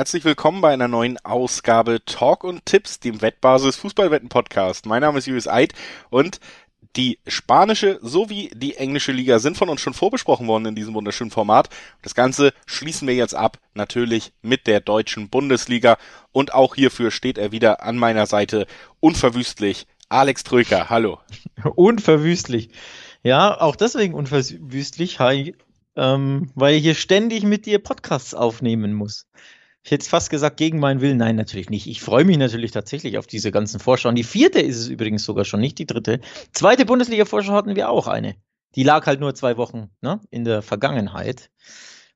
Herzlich willkommen bei einer neuen Ausgabe Talk und Tipps, dem Wettbasis Fußballwetten Podcast. Mein Name ist Julius Eid und die spanische sowie die englische Liga sind von uns schon vorbesprochen worden in diesem wunderschönen Format. Das Ganze schließen wir jetzt ab, natürlich mit der deutschen Bundesliga. Und auch hierfür steht er wieder an meiner Seite, unverwüstlich. Alex Tröker, hallo. unverwüstlich. Ja, auch deswegen unverwüstlich, hi, ähm, weil ich hier ständig mit dir Podcasts aufnehmen muss. Ich hätte fast gesagt, gegen meinen Willen. Nein, natürlich nicht. Ich freue mich natürlich tatsächlich auf diese ganzen Vorschauen. Die vierte ist es übrigens sogar schon, nicht die dritte. Zweite Bundesliga-Vorschau hatten wir auch eine. Die lag halt nur zwei Wochen ne, in der Vergangenheit.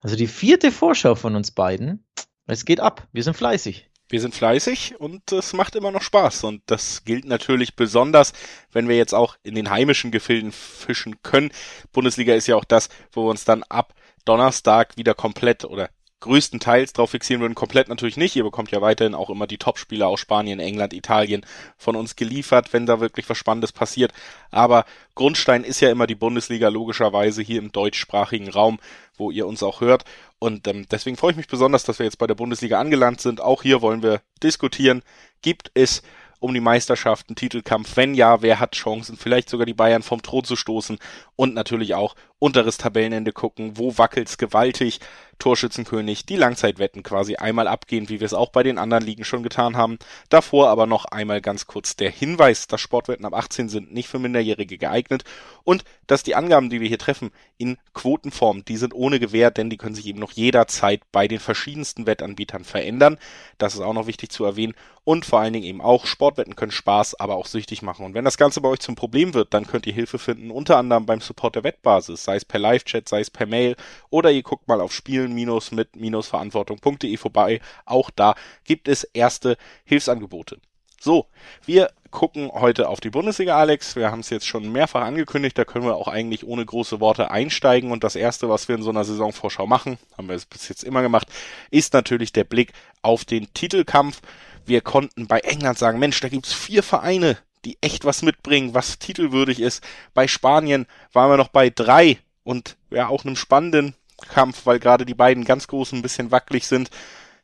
Also die vierte Vorschau von uns beiden. Es geht ab. Wir sind fleißig. Wir sind fleißig und es macht immer noch Spaß. Und das gilt natürlich besonders, wenn wir jetzt auch in den heimischen Gefilden fischen können. Bundesliga ist ja auch das, wo wir uns dann ab Donnerstag wieder komplett oder größtenteils drauf fixieren würden. Komplett natürlich nicht. Ihr bekommt ja weiterhin auch immer die Topspieler aus Spanien, England, Italien von uns geliefert, wenn da wirklich was Spannendes passiert. Aber Grundstein ist ja immer die Bundesliga, logischerweise hier im deutschsprachigen Raum, wo ihr uns auch hört. Und ähm, deswegen freue ich mich besonders, dass wir jetzt bei der Bundesliga angelangt sind. Auch hier wollen wir diskutieren. Gibt es um die Meisterschaften, Titelkampf? Wenn ja, wer hat Chancen, vielleicht sogar die Bayern vom Thron zu stoßen und natürlich auch unteres Tabellenende gucken, wo wackelt's gewaltig, Torschützenkönig, die Langzeitwetten quasi einmal abgehen, wie wir es auch bei den anderen Ligen schon getan haben. Davor aber noch einmal ganz kurz der Hinweis, dass Sportwetten ab 18 sind nicht für Minderjährige geeignet und dass die Angaben, die wir hier treffen, in Quotenform, die sind ohne Gewähr, denn die können sich eben noch jederzeit bei den verschiedensten Wettanbietern verändern. Das ist auch noch wichtig zu erwähnen und vor allen Dingen eben auch Sportwetten können Spaß, aber auch süchtig machen. Und wenn das Ganze bei euch zum Problem wird, dann könnt ihr Hilfe finden, unter anderem beim Support der Wettbasis, sei es per Live-Chat, sei es per Mail oder ihr guckt mal auf spielen-mit-verantwortung.de vorbei. Auch da gibt es erste Hilfsangebote. So, wir gucken heute auf die Bundesliga, Alex. Wir haben es jetzt schon mehrfach angekündigt, da können wir auch eigentlich ohne große Worte einsteigen. Und das Erste, was wir in so einer Saisonvorschau machen, haben wir es bis jetzt immer gemacht, ist natürlich der Blick auf den Titelkampf. Wir konnten bei England sagen, Mensch, da gibt's vier Vereine, die echt was mitbringen, was titelwürdig ist. Bei Spanien waren wir noch bei drei und ja auch einem spannenden Kampf, weil gerade die beiden ganz großen ein bisschen wackelig sind.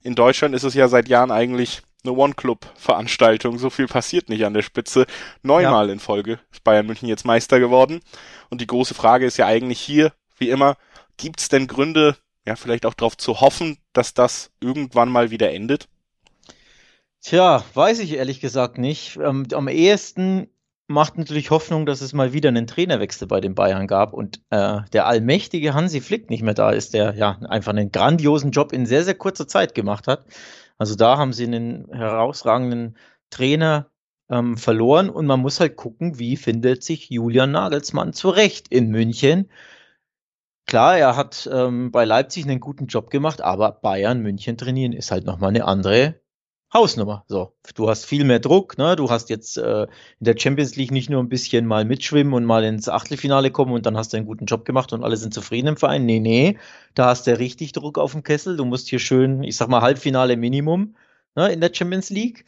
In Deutschland ist es ja seit Jahren eigentlich eine One-Club-Veranstaltung. So viel passiert nicht an der Spitze. Neunmal ja. in Folge ist Bayern München jetzt Meister geworden. Und die große Frage ist ja eigentlich hier, wie immer, gibt's denn Gründe, ja, vielleicht auch darauf zu hoffen, dass das irgendwann mal wieder endet? Tja, weiß ich ehrlich gesagt nicht. Ähm, am ehesten macht natürlich Hoffnung, dass es mal wieder einen Trainerwechsel bei den Bayern gab und äh, der allmächtige Hansi Flick nicht mehr da ist, der ja einfach einen grandiosen Job in sehr, sehr kurzer Zeit gemacht hat. Also da haben sie einen herausragenden Trainer ähm, verloren und man muss halt gucken, wie findet sich Julian Nagelsmann zurecht in München. Klar, er hat ähm, bei Leipzig einen guten Job gemacht, aber Bayern München trainieren ist halt nochmal eine andere Hausnummer. So, du hast viel mehr Druck, ne? Du hast jetzt äh, in der Champions League nicht nur ein bisschen mal mitschwimmen und mal ins Achtelfinale kommen und dann hast du einen guten Job gemacht und alle sind zufrieden im Verein. Nee, nee, da hast du richtig Druck auf dem Kessel. Du musst hier schön, ich sag mal, Halbfinale Minimum ne, in der Champions League.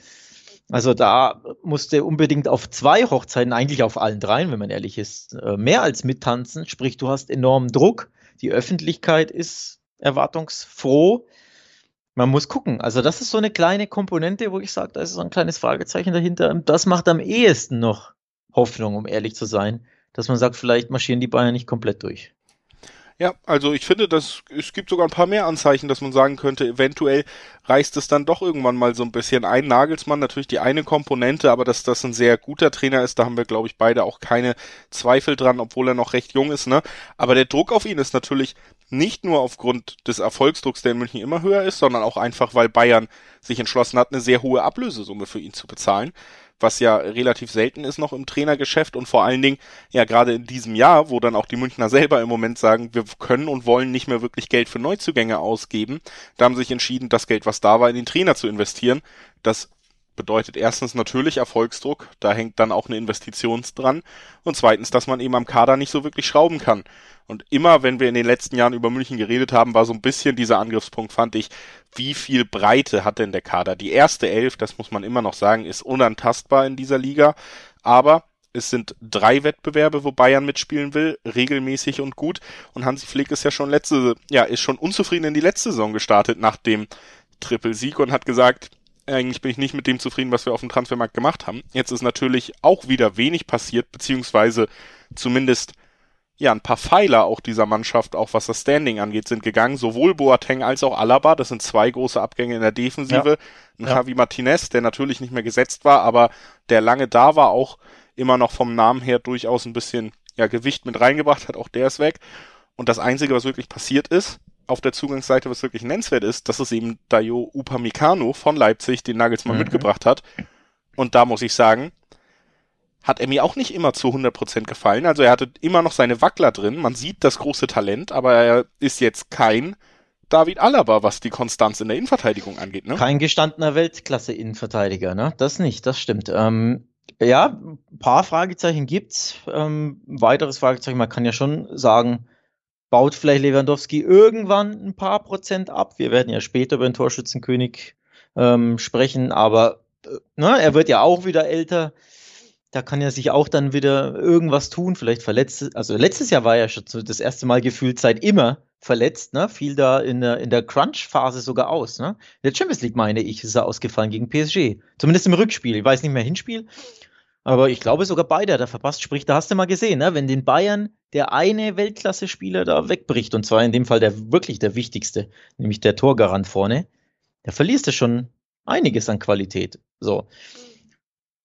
Also da musst du unbedingt auf zwei Hochzeiten, eigentlich auf allen dreien, wenn man ehrlich ist, äh, mehr als mittanzen. Sprich, du hast enormen Druck. Die Öffentlichkeit ist erwartungsfroh man muss gucken. Also das ist so eine kleine Komponente, wo ich sage, da ist so ein kleines Fragezeichen dahinter. Das macht am ehesten noch Hoffnung, um ehrlich zu sein, dass man sagt, vielleicht marschieren die Bayern nicht komplett durch. Ja, also ich finde, dass es gibt sogar ein paar mehr Anzeichen, dass man sagen könnte, eventuell reißt es dann doch irgendwann mal so ein bisschen ein. Nagelsmann natürlich die eine Komponente, aber dass das ein sehr guter Trainer ist, da haben wir, glaube ich, beide auch keine Zweifel dran, obwohl er noch recht jung ist, ne? Aber der Druck auf ihn ist natürlich nicht nur aufgrund des Erfolgsdrucks, der in München immer höher ist, sondern auch einfach, weil Bayern sich entschlossen hat, eine sehr hohe Ablösesumme für ihn zu bezahlen was ja relativ selten ist noch im Trainergeschäft und vor allen Dingen ja gerade in diesem Jahr, wo dann auch die Münchner selber im Moment sagen, wir können und wollen nicht mehr wirklich Geld für Neuzugänge ausgeben, da haben sie sich entschieden, das Geld, was da war, in den Trainer zu investieren. Das bedeutet erstens natürlich Erfolgsdruck, da hängt dann auch eine Investition dran und zweitens, dass man eben am Kader nicht so wirklich schrauben kann. Und immer, wenn wir in den letzten Jahren über München geredet haben, war so ein bisschen dieser Angriffspunkt, fand ich, wie viel Breite hat denn der Kader? Die erste Elf, das muss man immer noch sagen, ist unantastbar in dieser Liga, aber es sind drei Wettbewerbe, wo Bayern mitspielen will, regelmäßig und gut. Und Hansi Flick ist ja schon letzte, ja, ist schon unzufrieden in die letzte Saison gestartet, nachdem Triple-Sieg und hat gesagt, eigentlich bin ich nicht mit dem zufrieden, was wir auf dem Transfermarkt gemacht haben. Jetzt ist natürlich auch wieder wenig passiert, beziehungsweise zumindest ja ein paar Pfeiler auch dieser Mannschaft, auch was das Standing angeht, sind gegangen. Sowohl Boateng als auch Alaba, das sind zwei große Abgänge in der Defensive. Ja. Ein ja. Javi Martinez, der natürlich nicht mehr gesetzt war, aber der lange da war, auch immer noch vom Namen her durchaus ein bisschen ja, Gewicht mit reingebracht hat, auch der ist weg. Und das Einzige, was wirklich passiert ist, auf der Zugangsseite, was wirklich nennenswert ist, dass es eben Dayo Upamecano von Leipzig den Nagelsmann mhm. mitgebracht hat. Und da muss ich sagen, hat er mir auch nicht immer zu 100% gefallen. Also er hatte immer noch seine Wackler drin. Man sieht das große Talent, aber er ist jetzt kein David Alaba, was die Konstanz in der Innenverteidigung angeht. Ne? Kein gestandener Weltklasse-Innenverteidiger, ne? Das nicht, das stimmt. Ähm, ja, ein paar Fragezeichen gibt's. Ähm, weiteres Fragezeichen, man kann ja schon sagen, baut vielleicht Lewandowski irgendwann ein paar Prozent ab. Wir werden ja später über den Torschützenkönig ähm, sprechen, aber äh, ne, er wird ja auch wieder älter. Da kann er sich auch dann wieder irgendwas tun, vielleicht verletzt. Also letztes Jahr war er schon das erste Mal gefühlt seit immer verletzt, ne? Fiel da in der, in der Crunch-Phase sogar aus, ne? In der Champions League, meine ich, ist er ausgefallen gegen PSG. Zumindest im Rückspiel. Ich weiß nicht mehr Hinspiel. Aber ich glaube sogar beide er verpasst. Sprich, da hast du mal gesehen, ne? wenn den Bayern der eine Weltklasse-Spieler da wegbricht, und zwar in dem Fall der wirklich der wichtigste, nämlich der Torgarant vorne, da verlierst du schon einiges an Qualität. So.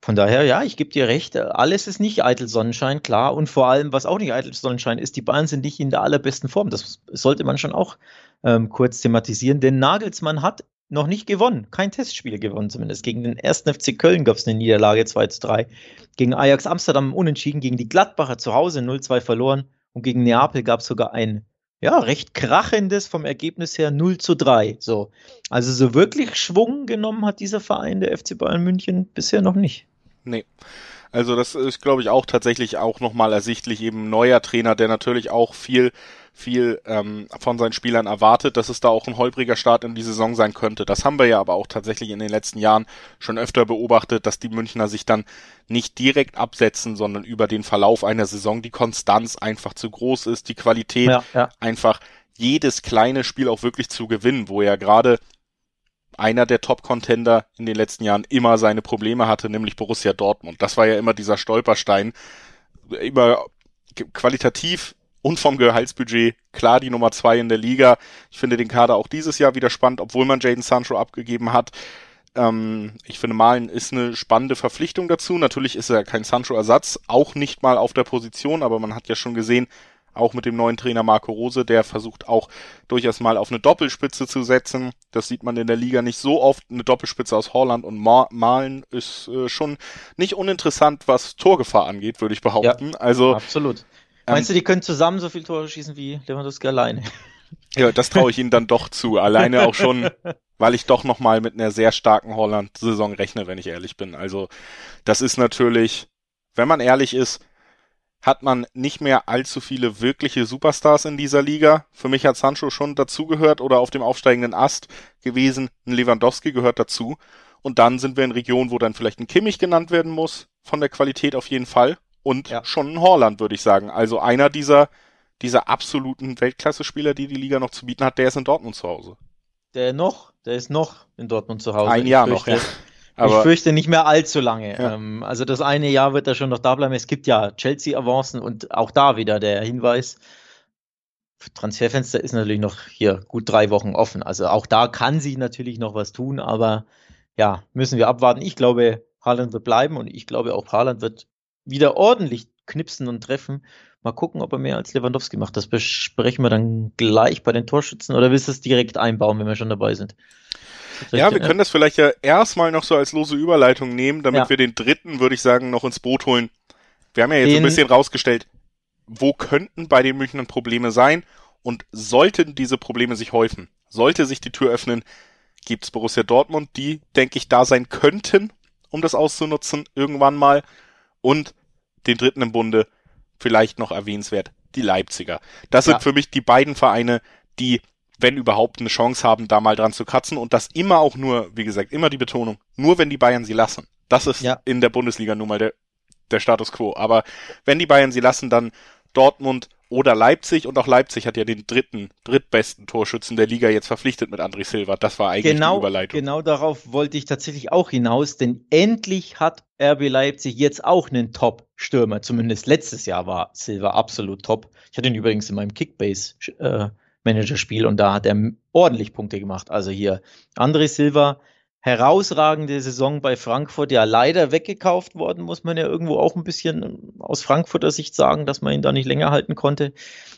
Von daher, ja, ich gebe dir recht, alles ist nicht eitel Sonnenschein, klar. Und vor allem, was auch nicht eitel Sonnenschein ist, die Bayern sind nicht in der allerbesten Form. Das sollte man schon auch ähm, kurz thematisieren. Denn Nagelsmann hat noch nicht gewonnen, kein Testspiel gewonnen zumindest. Gegen den 1. FC Köln gab es eine Niederlage 2 zu 3. Gegen Ajax Amsterdam unentschieden, gegen die Gladbacher zu Hause 0-2 verloren und gegen Neapel gab es sogar ein ja, recht krachendes vom Ergebnis her 0 zu 3. So. Also so wirklich Schwung genommen hat dieser Verein, der FC Bayern München, bisher noch nicht. Nee. Also das ist, glaube ich, auch tatsächlich auch nochmal ersichtlich, eben neuer Trainer, der natürlich auch viel, viel ähm, von seinen Spielern erwartet, dass es da auch ein holpriger Start in die Saison sein könnte. Das haben wir ja aber auch tatsächlich in den letzten Jahren schon öfter beobachtet, dass die Münchner sich dann nicht direkt absetzen, sondern über den Verlauf einer Saison die Konstanz einfach zu groß ist, die Qualität ja, ja. einfach jedes kleine Spiel auch wirklich zu gewinnen, wo ja gerade einer der Top-Contender in den letzten Jahren immer seine Probleme hatte, nämlich Borussia Dortmund. Das war ja immer dieser Stolperstein. Immer qualitativ und vom Gehaltsbudget klar die Nummer zwei in der Liga. Ich finde den Kader auch dieses Jahr wieder spannend, obwohl man Jaden Sancho abgegeben hat. Ähm, ich finde, Malen ist eine spannende Verpflichtung dazu. Natürlich ist er kein Sancho-Ersatz, auch nicht mal auf der Position, aber man hat ja schon gesehen, auch mit dem neuen Trainer Marco Rose, der versucht auch durchaus mal auf eine Doppelspitze zu setzen. Das sieht man in der Liga nicht so oft. Eine Doppelspitze aus Holland und Malen ist äh, schon nicht uninteressant, was Torgefahr angeht, würde ich behaupten. Ja, also absolut. Ähm, Meinst du, die können zusammen so viel Tore schießen wie Lewandowski alleine? Ja, das traue ich ihnen dann doch zu. Alleine auch schon, weil ich doch noch mal mit einer sehr starken Holland-Saison rechne, wenn ich ehrlich bin. Also das ist natürlich, wenn man ehrlich ist, hat man nicht mehr allzu viele wirkliche Superstars in dieser Liga. Für mich hat Sancho schon dazugehört oder auf dem aufsteigenden Ast gewesen. Ein Lewandowski gehört dazu. Und dann sind wir in Regionen, wo dann vielleicht ein Kimmich genannt werden muss, von der Qualität auf jeden Fall. Und ja. schon ein Horland, würde ich sagen. Also einer dieser, dieser absoluten Weltklasse-Spieler, die die Liga noch zu bieten hat, der ist in Dortmund zu Hause. Der noch, der ist noch in Dortmund zu Hause. Ein Jahr noch, ja. Aber ich fürchte nicht mehr allzu lange. Ja. Ähm, also das eine Jahr wird er schon noch da bleiben. Es gibt ja Chelsea-Avancen und auch da wieder der Hinweis. Transferfenster ist natürlich noch hier gut drei Wochen offen. Also auch da kann sich natürlich noch was tun, aber ja, müssen wir abwarten. Ich glaube, Haaland wird bleiben und ich glaube auch Haaland wird wieder ordentlich knipsen und treffen. Mal gucken, ob er mehr als Lewandowski macht. Das besprechen wir dann gleich bei den Torschützen oder willst du es direkt einbauen, wenn wir schon dabei sind? Ja, wir können das vielleicht ja erstmal noch so als lose Überleitung nehmen, damit ja. wir den dritten, würde ich sagen, noch ins Boot holen. Wir haben ja jetzt den, ein bisschen rausgestellt, wo könnten bei den Münchnern Probleme sein und sollten diese Probleme sich häufen, sollte sich die Tür öffnen, gibt's Borussia Dortmund, die, denke ich, da sein könnten, um das auszunutzen, irgendwann mal. Und den dritten im Bunde, vielleicht noch erwähnenswert, die Leipziger. Das ja. sind für mich die beiden Vereine, die wenn überhaupt eine Chance haben, da mal dran zu kratzen und das immer auch nur, wie gesagt, immer die Betonung, nur wenn die Bayern sie lassen. Das ist ja. in der Bundesliga nun mal der, der Status quo. Aber wenn die Bayern sie lassen, dann Dortmund oder Leipzig und auch Leipzig hat ja den dritten, drittbesten Torschützen der Liga jetzt verpflichtet mit André Silva. Das war eigentlich genau, die Überleitung. Genau darauf wollte ich tatsächlich auch hinaus, denn endlich hat RB Leipzig jetzt auch einen Top-Stürmer. Zumindest letztes Jahr war Silva absolut top. Ich hatte ihn übrigens in meinem Kickbase äh, Managerspiel und da hat er ordentlich Punkte gemacht. Also hier André Silva herausragende Saison bei Frankfurt, ja leider weggekauft worden, muss man ja irgendwo auch ein bisschen aus Frankfurter Sicht sagen, dass man ihn da nicht länger halten konnte.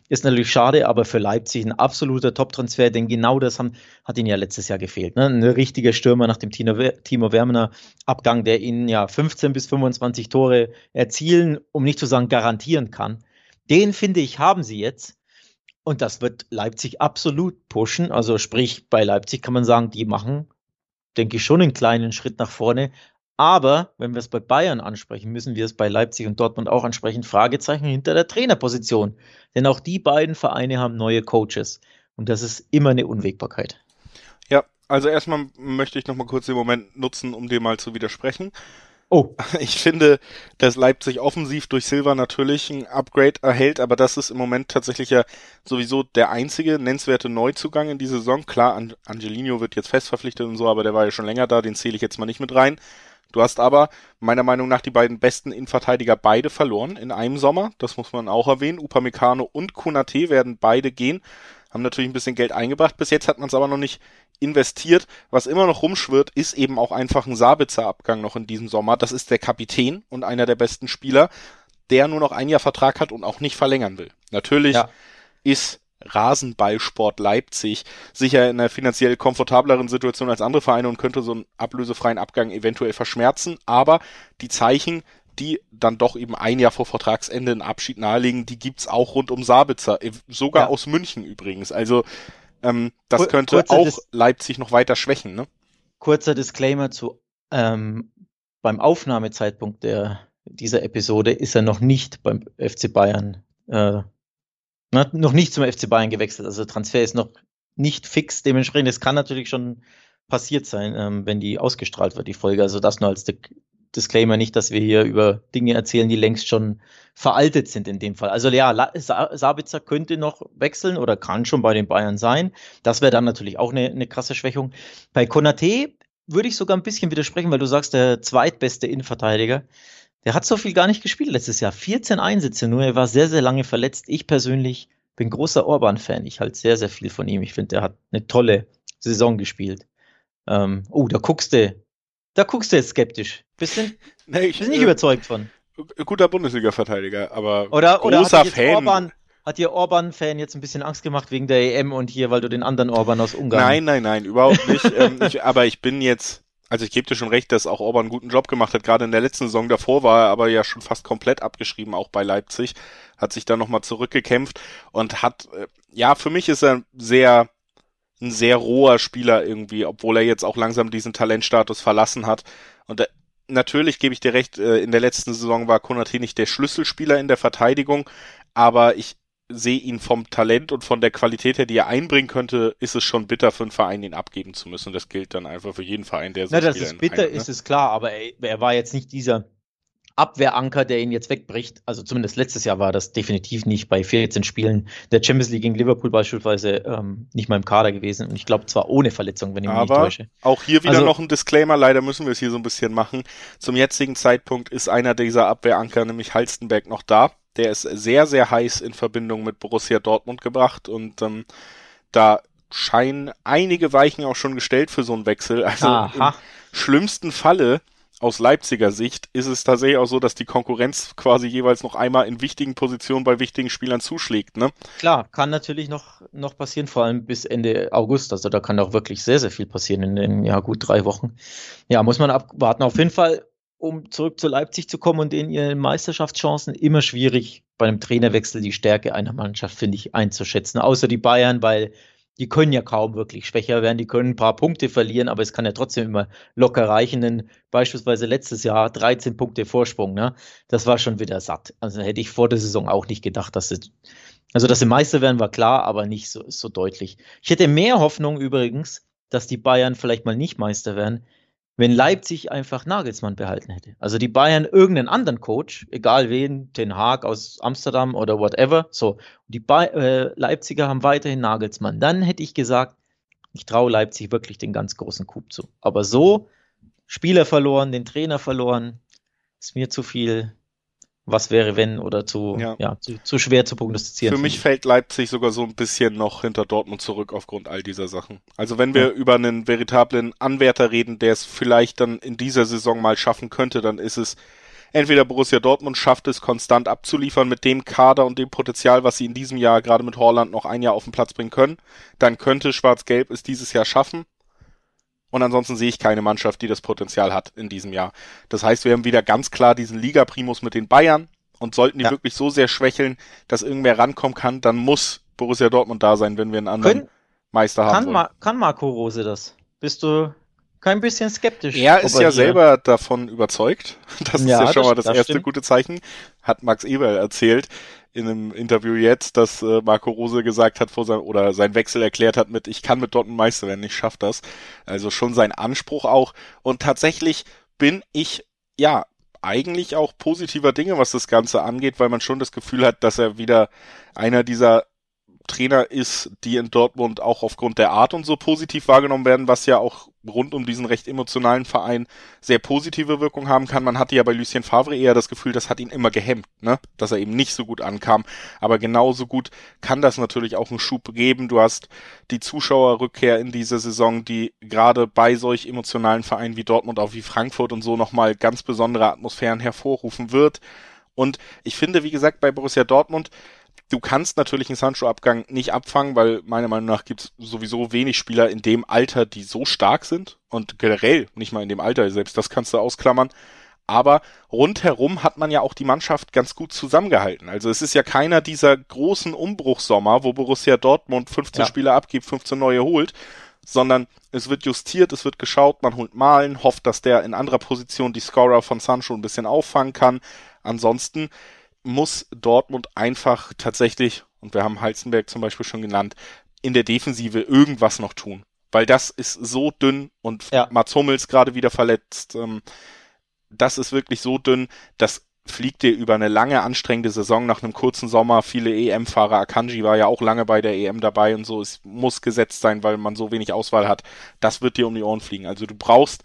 Ist natürlich schade, aber für Leipzig ein absoluter Top-Transfer, denn genau das haben, hat ihnen ja letztes Jahr gefehlt. Ne? Ein richtiger Stürmer nach dem Timo, Timo Werner Abgang, der ihnen ja 15 bis 25 Tore erzielen, um nicht zu sagen garantieren kann. Den finde ich, haben sie jetzt. Und das wird Leipzig absolut pushen. Also sprich, bei Leipzig kann man sagen, die machen denke ich, schon einen kleinen Schritt nach vorne. Aber wenn wir es bei Bayern ansprechen, müssen wir es bei Leipzig und Dortmund auch ansprechen. Fragezeichen hinter der Trainerposition. Denn auch die beiden Vereine haben neue Coaches. Und das ist immer eine Unwägbarkeit. Ja, also erstmal möchte ich noch mal kurz den Moment nutzen, um dir mal zu widersprechen. Oh. Ich finde, dass Leipzig offensiv durch Silva natürlich ein Upgrade erhält, aber das ist im Moment tatsächlich ja sowieso der einzige nennenswerte Neuzugang in die Saison. Klar, Angelino wird jetzt fest verpflichtet und so, aber der war ja schon länger da, den zähle ich jetzt mal nicht mit rein. Du hast aber meiner Meinung nach die beiden besten Innenverteidiger beide verloren in einem Sommer. Das muss man auch erwähnen. Upamecano und Kunate werden beide gehen. Haben natürlich ein bisschen Geld eingebracht. Bis jetzt hat man es aber noch nicht investiert. Was immer noch rumschwirrt, ist eben auch einfach ein Sabitzer Abgang noch in diesem Sommer. Das ist der Kapitän und einer der besten Spieler, der nur noch ein Jahr Vertrag hat und auch nicht verlängern will. Natürlich ja. ist Rasenballsport Leipzig sicher in einer finanziell komfortableren Situation als andere Vereine und könnte so einen ablösefreien Abgang eventuell verschmerzen. Aber die Zeichen, die dann doch eben ein Jahr vor Vertragsende einen Abschied nahelegen, die gibt's auch rund um Sabitzer, sogar ja. aus München übrigens. Also ähm, das könnte Kurzer auch Dis Leipzig noch weiter schwächen. Ne? Kurzer Disclaimer zu ähm, beim Aufnahmezeitpunkt der dieser Episode ist er noch nicht beim FC Bayern äh, na, noch nicht zum FC Bayern gewechselt. Also Transfer ist noch nicht fix. Dementsprechend, es kann natürlich schon passiert sein, ähm, wenn die ausgestrahlt wird, die Folge. Also das nur als Disclaimer, nicht, dass wir hier über Dinge erzählen, die längst schon veraltet sind in dem Fall. Also ja, Sabitzer könnte noch wechseln oder kann schon bei den Bayern sein. Das wäre dann natürlich auch eine, eine krasse Schwächung. Bei Konate würde ich sogar ein bisschen widersprechen, weil du sagst, der zweitbeste Innenverteidiger. Der hat so viel gar nicht gespielt letztes Jahr. 14 Einsätze nur. Er war sehr, sehr lange verletzt. Ich persönlich bin großer Orban-Fan. Ich halte sehr, sehr viel von ihm. Ich finde, der hat eine tolle Saison gespielt. Ähm, oh, da guckst du, da guckst du jetzt skeptisch. Bist du nee, ich, bist nicht äh, überzeugt von? Guter Bundesliga-Verteidiger, aber oder, oder großer Fan. Orban, hat dir Orban-Fan jetzt ein bisschen Angst gemacht wegen der EM und hier, weil du den anderen Orban aus Ungarn. Nein, nein, nein, überhaupt nicht. ähm, ich, aber ich bin jetzt also ich gebe dir schon recht, dass auch Orban einen guten Job gemacht hat. Gerade in der letzten Saison davor war er aber ja schon fast komplett abgeschrieben, auch bei Leipzig. Hat sich dann nochmal zurückgekämpft und hat, äh, ja, für mich ist er sehr, ein sehr roher Spieler irgendwie, obwohl er jetzt auch langsam diesen Talentstatus verlassen hat. Und äh, natürlich gebe ich dir recht, äh, in der letzten Saison war Konate nicht der Schlüsselspieler in der Verteidigung, aber ich sehe ihn vom Talent und von der Qualität her, die er einbringen könnte, ist es schon bitter für einen Verein, ihn abgeben zu müssen. Das gilt dann einfach für jeden Verein, der so Na, das ist bitter, Heim, ne? ist es klar, aber er, er war jetzt nicht dieser Abwehranker, der ihn jetzt wegbricht. Also zumindest letztes Jahr war das definitiv nicht bei 14 Spielen der Champions League gegen Liverpool beispielsweise ähm, nicht mal im Kader gewesen. Und ich glaube zwar ohne Verletzung, wenn ich mich nicht täusche. Auch hier wieder also, noch ein Disclaimer, leider müssen wir es hier so ein bisschen machen. Zum jetzigen Zeitpunkt ist einer dieser Abwehranker, nämlich Halstenberg, noch da. Der ist sehr, sehr heiß in Verbindung mit Borussia Dortmund gebracht und ähm, da scheinen einige Weichen auch schon gestellt für so einen Wechsel. Also Aha. im schlimmsten Falle aus Leipziger Sicht ist es tatsächlich auch so, dass die Konkurrenz quasi jeweils noch einmal in wichtigen Positionen bei wichtigen Spielern zuschlägt, ne? Klar, kann natürlich noch, noch passieren, vor allem bis Ende August. Also da kann auch wirklich sehr, sehr viel passieren in den, ja, gut drei Wochen. Ja, muss man abwarten. Auf jeden Fall um zurück zu Leipzig zu kommen und in ihren Meisterschaftschancen immer schwierig bei einem Trainerwechsel die Stärke einer Mannschaft, finde ich, einzuschätzen. Außer die Bayern, weil die können ja kaum wirklich schwächer werden, die können ein paar Punkte verlieren, aber es kann ja trotzdem immer locker reichen, denn beispielsweise letztes Jahr 13 Punkte Vorsprung, ne? Das war schon wieder satt. Also hätte ich vor der Saison auch nicht gedacht, dass sie, also dass sie Meister werden, war klar, aber nicht so, so deutlich. Ich hätte mehr Hoffnung übrigens, dass die Bayern vielleicht mal nicht Meister werden, wenn Leipzig einfach Nagelsmann behalten hätte. Also die Bayern irgendeinen anderen Coach, egal wen, Den Haag aus Amsterdam oder whatever, so. Die ba äh, Leipziger haben weiterhin Nagelsmann. Dann hätte ich gesagt, ich traue Leipzig wirklich den ganz großen Coup zu. Aber so, Spieler verloren, den Trainer verloren, ist mir zu viel was wäre wenn oder zu, ja. ja zu, zu, schwer zu prognostizieren. Für mich fällt Leipzig sogar so ein bisschen noch hinter Dortmund zurück aufgrund all dieser Sachen. Also wenn wir ja. über einen veritablen Anwärter reden, der es vielleicht dann in dieser Saison mal schaffen könnte, dann ist es entweder Borussia Dortmund schafft es konstant abzuliefern mit dem Kader und dem Potenzial, was sie in diesem Jahr gerade mit Holland noch ein Jahr auf den Platz bringen können, dann könnte Schwarz-Gelb es dieses Jahr schaffen. Und ansonsten sehe ich keine Mannschaft, die das Potenzial hat in diesem Jahr. Das heißt, wir haben wieder ganz klar diesen Liga-Primus mit den Bayern. Und sollten die ja. wirklich so sehr schwächeln, dass irgendwer rankommen kann, dann muss Borussia Dortmund da sein, wenn wir einen anderen Können, Meister haben kann wollen. Ma kann Marco Rose das? Bist du kein bisschen skeptisch? Er ist ja selber davon überzeugt. Das ja, ist ja schon das, mal das, das erste stimmt. gute Zeichen. Hat Max Eberl erzählt in einem Interview jetzt, dass äh, Marco Rose gesagt hat vor seinem oder sein Wechsel erklärt hat mit ich kann mit Dortmund Meister werden, ich schaff das. Also schon sein Anspruch auch und tatsächlich bin ich ja eigentlich auch positiver Dinge, was das Ganze angeht, weil man schon das Gefühl hat, dass er wieder einer dieser Trainer ist, die in Dortmund auch aufgrund der Art und so positiv wahrgenommen werden, was ja auch rund um diesen recht emotionalen Verein sehr positive Wirkung haben kann. Man hatte ja bei Lucien Favre eher das Gefühl, das hat ihn immer gehemmt, ne? dass er eben nicht so gut ankam. Aber genauso gut kann das natürlich auch einen Schub geben. Du hast die Zuschauerrückkehr in dieser Saison, die gerade bei solch emotionalen Vereinen wie Dortmund, auch wie Frankfurt und so nochmal ganz besondere Atmosphären hervorrufen wird. Und ich finde, wie gesagt, bei Borussia Dortmund, Du kannst natürlich einen Sancho-Abgang nicht abfangen, weil meiner Meinung nach gibt es sowieso wenig Spieler in dem Alter, die so stark sind. Und generell, nicht mal in dem Alter, selbst das kannst du ausklammern. Aber rundherum hat man ja auch die Mannschaft ganz gut zusammengehalten. Also es ist ja keiner dieser großen Umbruchssommer, wo Borussia Dortmund 15 ja. Spieler abgibt, 15 neue holt, sondern es wird justiert, es wird geschaut, man holt Malen, hofft, dass der in anderer Position die Scorer von Sancho ein bisschen auffangen kann. Ansonsten muss Dortmund einfach tatsächlich, und wir haben Heizenberg zum Beispiel schon genannt, in der Defensive irgendwas noch tun. Weil das ist so dünn und ja. Mats Hummels gerade wieder verletzt. Ähm, das ist wirklich so dünn, das fliegt dir über eine lange anstrengende Saison nach einem kurzen Sommer. Viele EM-Fahrer, Akanji war ja auch lange bei der EM dabei und so. Es muss gesetzt sein, weil man so wenig Auswahl hat. Das wird dir um die Ohren fliegen. Also du brauchst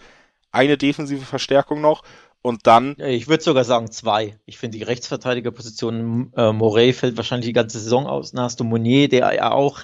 eine defensive Verstärkung noch und dann. Ich würde sogar sagen zwei. Ich finde die Rechtsverteidigerposition äh, Morey fällt wahrscheinlich die ganze Saison aus. Dann hast du Monier, der ja auch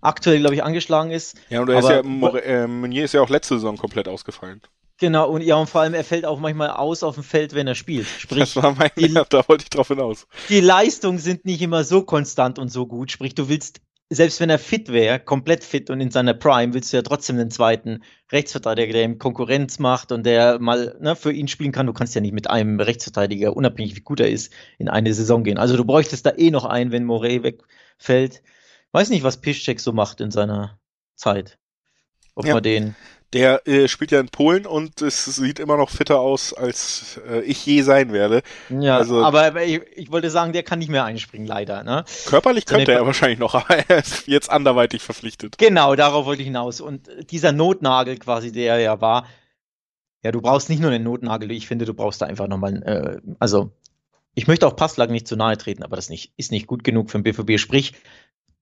aktuell, glaube ich, angeschlain ist. Ja, und er ist ja, More, äh, Meunier ist ja auch letzte Saison komplett ausgefallen. Genau, und ja, und vor allem, er fällt auch manchmal aus auf dem Feld, wenn er spielt. Sprich, das war mein, die, ja, da wollte ich drauf hinaus. Die Leistungen sind nicht immer so konstant und so gut. Sprich, du willst selbst wenn er fit wäre, komplett fit und in seiner Prime, willst du ja trotzdem einen zweiten Rechtsverteidiger, der ihm Konkurrenz macht und der mal ne, für ihn spielen kann. Du kannst ja nicht mit einem Rechtsverteidiger, unabhängig wie gut er ist, in eine Saison gehen. Also du bräuchtest da eh noch einen, wenn Morey wegfällt. Weiß nicht, was Piszczek so macht in seiner Zeit. Ob ja. man den der äh, spielt ja in Polen und es sieht immer noch fitter aus, als äh, ich je sein werde. Ja, also, aber ich, ich, wollte sagen, der kann nicht mehr einspringen, leider. Ne? Körperlich könnte er wahrscheinlich noch, aber er ist jetzt anderweitig verpflichtet. Genau, darauf wollte ich hinaus. Und dieser Notnagel quasi, der ja war, ja, du brauchst nicht nur einen Notnagel, ich finde, du brauchst da einfach nochmal, äh, also ich möchte auch Passlag nicht zu nahe treten, aber das nicht, ist nicht gut genug für den BVB. Sprich,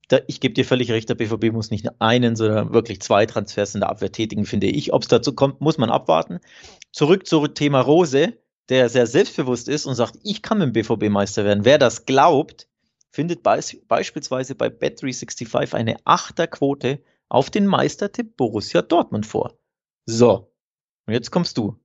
da, ich gebe dir völlig recht, der BVB muss nicht einen, sondern wirklich zwei Transfers in der Abwehr tätigen, finde ich. Ob es dazu kommt, muss man abwarten. Zurück zu Thema Rose, der sehr selbstbewusst ist und sagt, ich kann mit dem BVB Meister werden. Wer das glaubt, findet beis beispielsweise bei Bet365 eine Achterquote auf den Meistertipp Borussia Dortmund vor. So, und jetzt kommst du.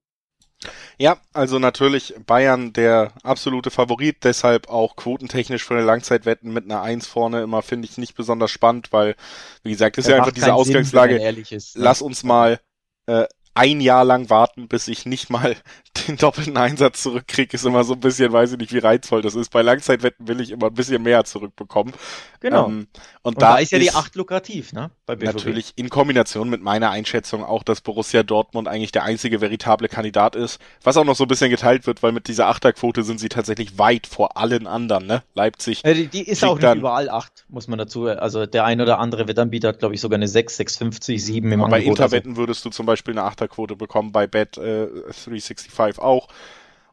Ja, also natürlich Bayern der absolute Favorit, deshalb auch quotentechnisch für eine Langzeitwetten mit einer Eins vorne immer finde ich nicht besonders spannend, weil, wie gesagt, ist ja einfach diese Ausgangslage. Sinn, Lass uns mal äh, ein Jahr lang warten, bis ich nicht mal den doppelten Einsatz zurückkriege, ist immer so ein bisschen, weiß ich nicht, wie reizvoll das ist. Bei Langzeitwetten will ich immer ein bisschen mehr zurückbekommen. Genau. Ähm, und, und, da, da ist ja die acht lukrativ, ne? Bei BVB. Natürlich in Kombination mit meiner Einschätzung auch, dass Borussia Dortmund eigentlich der einzige veritable Kandidat ist. Was auch noch so ein bisschen geteilt wird, weil mit dieser Achterquote sind sie tatsächlich weit vor allen anderen, ne? Leipzig. Ja, die, die ist auch nicht überall acht, muss man dazu. Also der ein oder andere Wettanbieter hat, glaube ich, sogar eine 6, 6,50, 7 im Bei Interwetten also. würdest du zum Beispiel eine Achterquote Konterquote bekommen bei Bet äh, 365 auch.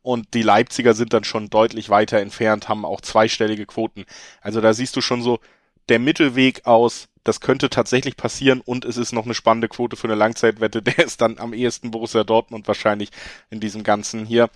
Und die Leipziger sind dann schon deutlich weiter entfernt, haben auch zweistellige Quoten. Also da siehst du schon so der Mittelweg aus, das könnte tatsächlich passieren und es ist noch eine spannende Quote für eine Langzeitwette. Der ist dann am ehesten Borussia Dortmund wahrscheinlich in diesem Ganzen hier.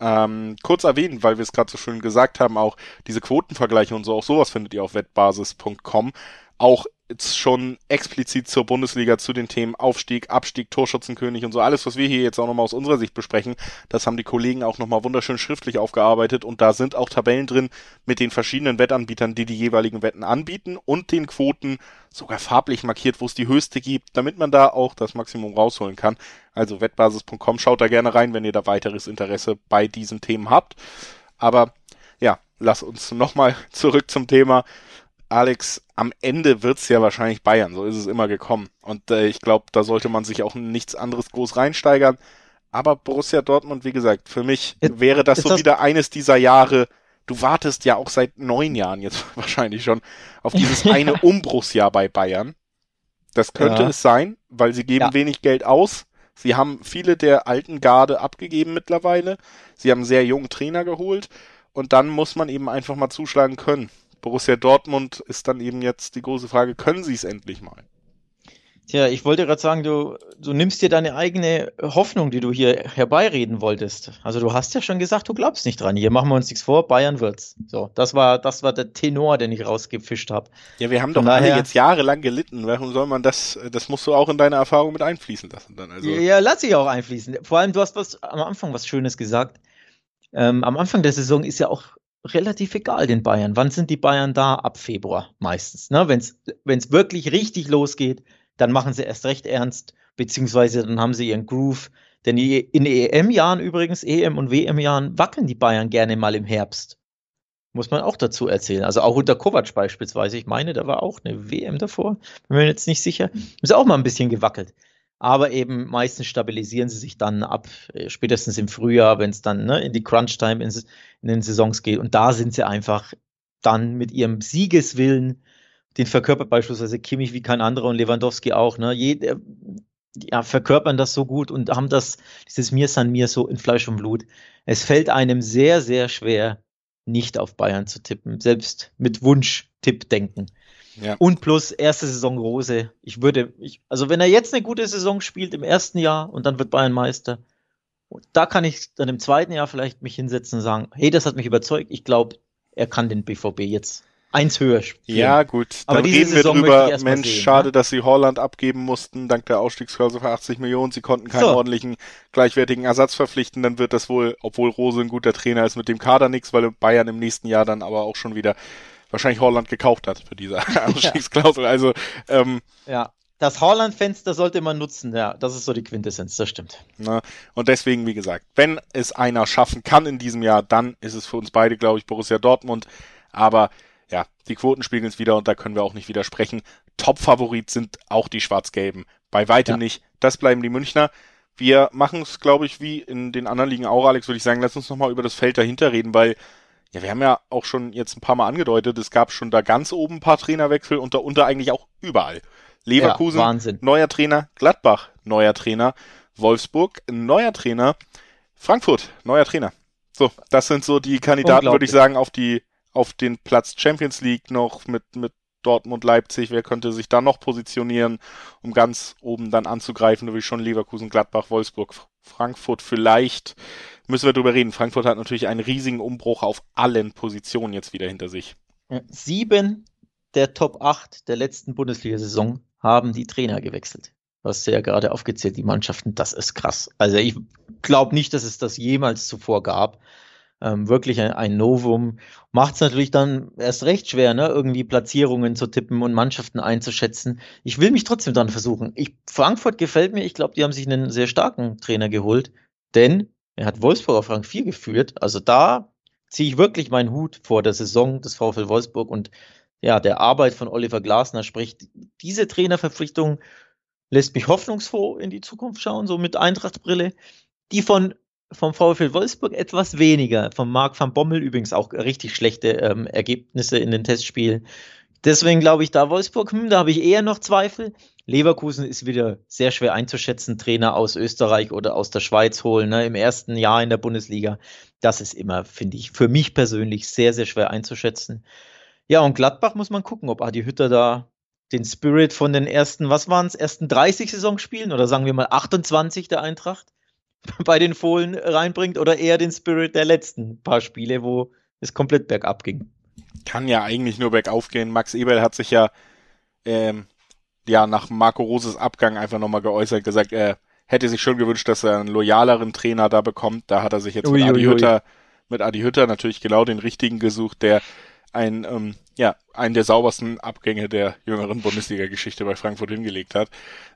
Ähm, kurz erwähnen, weil wir es gerade so schön gesagt haben, auch diese Quotenvergleiche und so, auch sowas findet ihr auf wettbasis.com. Auch schon explizit zur Bundesliga, zu den Themen Aufstieg, Abstieg, Torschützenkönig und so. Alles, was wir hier jetzt auch nochmal aus unserer Sicht besprechen, das haben die Kollegen auch nochmal wunderschön schriftlich aufgearbeitet und da sind auch Tabellen drin mit den verschiedenen Wettanbietern, die die jeweiligen Wetten anbieten und den Quoten sogar farblich markiert, wo es die höchste gibt, damit man da auch das Maximum rausholen kann. Also wettbasis.com, schaut da gerne rein, wenn ihr da weiteres Interesse bei diesen Themen habt. Aber ja, lass uns nochmal zurück zum Thema Alex, am Ende wird's ja wahrscheinlich Bayern, so ist es immer gekommen. Und äh, ich glaube, da sollte man sich auch nichts anderes groß reinsteigern. Aber Borussia Dortmund, wie gesagt, für mich ist, wäre das so das wieder eines dieser Jahre. Du wartest ja auch seit neun Jahren jetzt wahrscheinlich schon auf dieses eine Umbruchsjahr bei Bayern. Das könnte ja. es sein, weil sie geben ja. wenig Geld aus. Sie haben viele der alten Garde abgegeben mittlerweile. Sie haben einen sehr jungen Trainer geholt. Und dann muss man eben einfach mal zuschlagen können. Borussia Dortmund ist dann eben jetzt die große Frage, können sie es endlich mal? Tja, ich wollte gerade sagen, du, du nimmst dir deine eigene Hoffnung, die du hier herbeireden wolltest. Also du hast ja schon gesagt, du glaubst nicht dran. Hier machen wir uns nichts vor, Bayern wird's. So, das war, das war der Tenor, den ich rausgefischt habe. Ja, wir haben Von doch daher, alle jetzt jahrelang gelitten. Warum soll man das, das musst du auch in deine Erfahrung mit einfließen lassen dann. Also. Ja, lass ich auch einfließen. Vor allem, du hast was am Anfang was Schönes gesagt. Ähm, am Anfang der Saison ist ja auch relativ egal den Bayern. Wann sind die Bayern da? Ab Februar meistens. Ne? Wenn es wirklich richtig losgeht, dann machen sie erst recht ernst, beziehungsweise dann haben sie ihren Groove. Denn in EM-Jahren übrigens, EM- und WM-Jahren, wackeln die Bayern gerne mal im Herbst. Muss man auch dazu erzählen. Also auch unter Kovac beispielsweise. Ich meine, da war auch eine WM davor. Bin mir jetzt nicht sicher. Ist auch mal ein bisschen gewackelt aber eben meistens stabilisieren sie sich dann ab, äh, spätestens im Frühjahr, wenn es dann ne, in die Crunch-Time in, in, den Saisons geht. Und da sind sie einfach dann mit ihrem Siegeswillen, den verkörpert beispielsweise Kimmich wie kein anderer und Lewandowski auch, ne? Jeder, ja, verkörpern das so gut und haben das, dieses Mir san mir so in Fleisch und Blut. Es fällt einem sehr, sehr schwer, nicht auf Bayern zu tippen, selbst mit Wunsch-Tipp denken. Ja. Und plus erste Saison Rose. Ich würde, ich, also wenn er jetzt eine gute Saison spielt im ersten Jahr und dann wird Bayern Meister, da kann ich dann im zweiten Jahr vielleicht mich hinsetzen und sagen, hey, das hat mich überzeugt. Ich glaube, er kann den BVB jetzt eins höher spielen. Ja, gut. Dann Aber reden wir drüber. Mensch, sehen, schade, ne? dass sie Holland abgeben mussten, dank der Ausstiegsklausel für 80 Millionen. Sie konnten keinen so. ordentlichen, gleichwertigen Ersatz verpflichten. Dann wird das wohl, obwohl Rose ein guter Trainer ist, mit dem Kader nichts, weil Bayern im nächsten Jahr dann aber auch schon wieder wahrscheinlich Holland gekauft hat für diese Ausstiegsklausel. Ja. Also ähm, ja. Das Holland-Fenster sollte man nutzen, ja, das ist so die Quintessenz, das stimmt. Na, und deswegen, wie gesagt, wenn es einer schaffen kann in diesem Jahr, dann ist es für uns beide, glaube ich, Borussia Dortmund. Aber ja, die Quoten spiegeln es wieder und da können wir auch nicht widersprechen. Top-Favorit sind auch die Schwarz-Gelben. Bei weitem ja. nicht. Das bleiben die Münchner. Wir machen es, glaube ich, wie in den anderen Ligen auch, Alex, würde ich sagen, lass uns nochmal über das Feld dahinter reden, weil ja, wir haben ja auch schon jetzt ein paar Mal angedeutet, es gab schon da ganz oben ein paar Trainerwechsel und da unter eigentlich auch überall. Leverkusen, ja, neuer Trainer, Gladbach, neuer Trainer, Wolfsburg, neuer Trainer, Frankfurt, neuer Trainer. So, das sind so die Kandidaten, würde ich sagen, auf die, auf den Platz Champions League noch mit, mit Dortmund, Leipzig. Wer könnte sich da noch positionieren, um ganz oben dann anzugreifen? Ich schon Leverkusen, Gladbach, Wolfsburg, Frankfurt vielleicht müssen wir drüber reden. Frankfurt hat natürlich einen riesigen Umbruch auf allen Positionen jetzt wieder hinter sich. Sieben der Top 8 der letzten Bundesliga-Saison haben die Trainer gewechselt. Hast ja gerade aufgezählt, die Mannschaften, das ist krass. Also ich glaube nicht, dass es das jemals zuvor gab. Ähm, wirklich ein, ein Novum. Macht es natürlich dann erst recht schwer, ne? irgendwie Platzierungen zu tippen und Mannschaften einzuschätzen. Ich will mich trotzdem dann versuchen. Ich, Frankfurt gefällt mir. Ich glaube, die haben sich einen sehr starken Trainer geholt. Denn er hat Wolfsburg auf Rang 4 geführt. Also da ziehe ich wirklich meinen Hut vor der Saison des VfL Wolfsburg und ja, der Arbeit von Oliver Glasner. Sprich, diese Trainerverpflichtung lässt mich hoffnungsfroh in die Zukunft schauen, so mit Eintrachtbrille. Die von vom VfL Wolfsburg etwas weniger. Von Marc van Bommel übrigens auch richtig schlechte ähm, Ergebnisse in den Testspielen. Deswegen glaube ich, da Wolfsburg, hm, da habe ich eher noch Zweifel. Leverkusen ist wieder sehr schwer einzuschätzen, Trainer aus Österreich oder aus der Schweiz holen, ne, im ersten Jahr in der Bundesliga. Das ist immer, finde ich, für mich persönlich sehr, sehr schwer einzuschätzen. Ja, und Gladbach muss man gucken, ob Adi Hütter da den Spirit von den ersten, was waren es, ersten 30 Saisonspielen oder sagen wir mal 28 der Eintracht bei den Fohlen reinbringt oder eher den Spirit der letzten paar Spiele, wo es komplett bergab ging. Kann ja eigentlich nur bergauf gehen. Max Eberl hat sich ja, ähm, ja nach Marco Roses Abgang einfach nochmal geäußert, gesagt, er hätte sich schon gewünscht, dass er einen loyaleren Trainer da bekommt. Da hat er sich jetzt ui, mit Adi ui, Hütter, mit Adi Hütter natürlich genau den richtigen gesucht, der ein ähm, ja, einen der saubersten Abgänge der jüngeren Bundesliga-Geschichte bei Frankfurt hingelegt hat.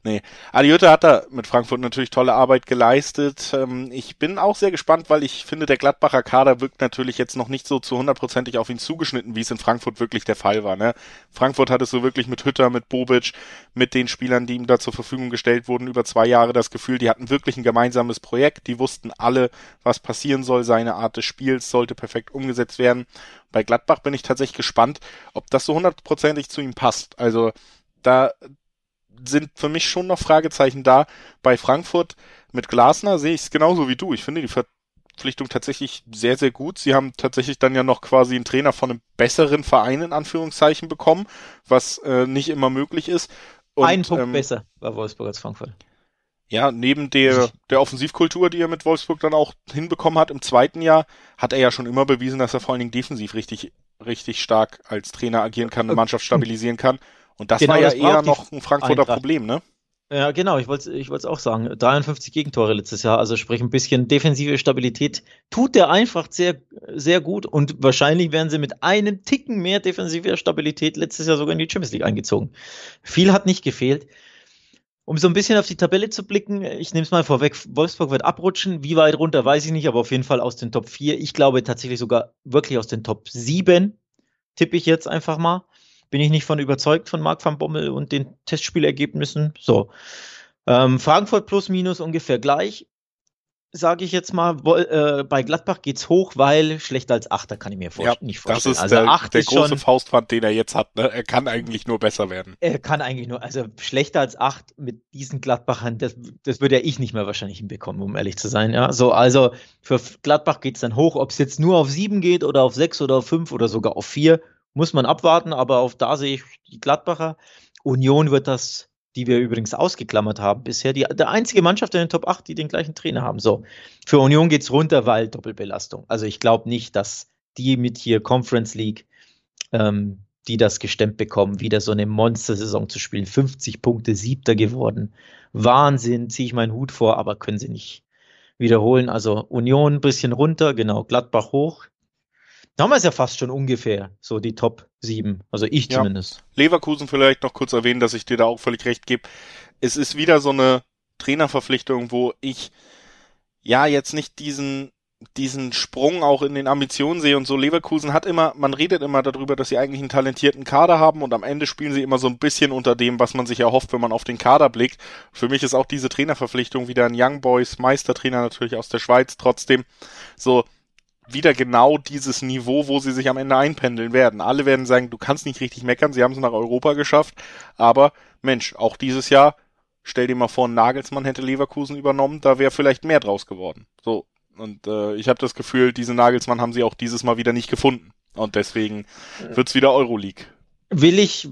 Nee, Adi Hütter hat da mit Frankfurt natürlich tolle Arbeit geleistet. Ähm, ich bin auch sehr gespannt, weil ich finde, der Gladbacher Kader wirkt natürlich jetzt noch nicht so zu hundertprozentig auf ihn zugeschnitten, wie es in Frankfurt wirklich der Fall war. Ne? Frankfurt hat es so wirklich mit Hütter, mit Bobic, mit den Spielern, die ihm da zur Verfügung gestellt wurden, über zwei Jahre das Gefühl, die hatten wirklich ein gemeinsames Projekt. Die wussten alle, was passieren soll. Seine Art des Spiels sollte perfekt umgesetzt werden. Bei Gladbach bin ich tatsächlich gespannt, ob das so hundertprozentig zu ihm passt. Also da sind für mich schon noch Fragezeichen da. Bei Frankfurt mit Glasner sehe ich es genauso wie du. Ich finde die Verpflichtung tatsächlich sehr, sehr gut. Sie haben tatsächlich dann ja noch quasi einen Trainer von einem besseren Verein in Anführungszeichen bekommen, was äh, nicht immer möglich ist. Und, Ein Punkt ähm, besser war Wolfsburg als Frankfurt. Ja, neben der, der Offensivkultur, die er mit Wolfsburg dann auch hinbekommen hat im zweiten Jahr, hat er ja schon immer bewiesen, dass er vor allen Dingen defensiv richtig, richtig stark als Trainer agieren kann, eine Mannschaft stabilisieren kann. Und das genau, war ja das eher noch ein Frankfurter Eintracht. Problem, ne? Ja, genau, ich wollte ich wollte auch sagen. 53 Gegentore letztes Jahr, also sprich ein bisschen defensive Stabilität tut der einfach sehr, sehr gut und wahrscheinlich wären sie mit einem Ticken mehr defensiver Stabilität letztes Jahr sogar in die Champions League eingezogen. Viel hat nicht gefehlt. Um so ein bisschen auf die Tabelle zu blicken, ich nehme es mal vorweg, Wolfsburg wird abrutschen. Wie weit runter, weiß ich nicht, aber auf jeden Fall aus den Top 4. Ich glaube tatsächlich sogar wirklich aus den Top 7, tippe ich jetzt einfach mal. Bin ich nicht von überzeugt von Marc van Bommel und den Testspielergebnissen. So. Ähm, Frankfurt plus minus ungefähr gleich sage ich jetzt mal, äh, bei Gladbach geht's hoch, weil schlechter als Achter kann ich mir vor ja, nicht vorstellen. Das ist also der, der ist große schon, Faustpfand, den er jetzt hat. Ne? Er kann eigentlich nur besser werden. Er kann eigentlich nur, also schlechter als acht mit diesen Gladbachern, das, das würde ja ich nicht mehr wahrscheinlich hinbekommen, um ehrlich zu sein. Ja, so also für Gladbach geht's dann hoch, ob es jetzt nur auf sieben geht oder auf sechs oder auf fünf oder sogar auf vier, muss man abwarten. Aber auf da sehe ich die Gladbacher. Union wird das die wir übrigens ausgeklammert haben bisher, die, der einzige Mannschaft in den Top 8, die den gleichen Trainer haben. So, für Union geht es runter, weil Doppelbelastung. Also ich glaube nicht, dass die mit hier Conference League, ähm, die das gestemmt bekommen, wieder so eine Monster-Saison zu spielen. 50 Punkte, siebter geworden. Wahnsinn, ziehe ich meinen Hut vor, aber können sie nicht wiederholen. Also Union ein bisschen runter, genau, Gladbach hoch. Da haben wir es ja fast schon ungefähr, so die Top 7. Also ich ja. zumindest. Leverkusen vielleicht noch kurz erwähnen, dass ich dir da auch völlig recht gebe. Es ist wieder so eine Trainerverpflichtung, wo ich ja jetzt nicht diesen diesen Sprung auch in den Ambitionen sehe und so. Leverkusen hat immer, man redet immer darüber, dass sie eigentlich einen talentierten Kader haben und am Ende spielen sie immer so ein bisschen unter dem, was man sich erhofft, wenn man auf den Kader blickt. Für mich ist auch diese Trainerverpflichtung wieder ein Young Boys Meistertrainer natürlich aus der Schweiz trotzdem so wieder genau dieses Niveau, wo sie sich am Ende einpendeln werden. Alle werden sagen, du kannst nicht richtig meckern, sie haben es nach Europa geschafft, aber Mensch, auch dieses Jahr, stell dir mal vor, Nagelsmann hätte Leverkusen übernommen, da wäre vielleicht mehr draus geworden. So, und äh, ich habe das Gefühl, diese Nagelsmann haben sie auch dieses Mal wieder nicht gefunden. Und deswegen wird's wieder Euroleague. Will ich,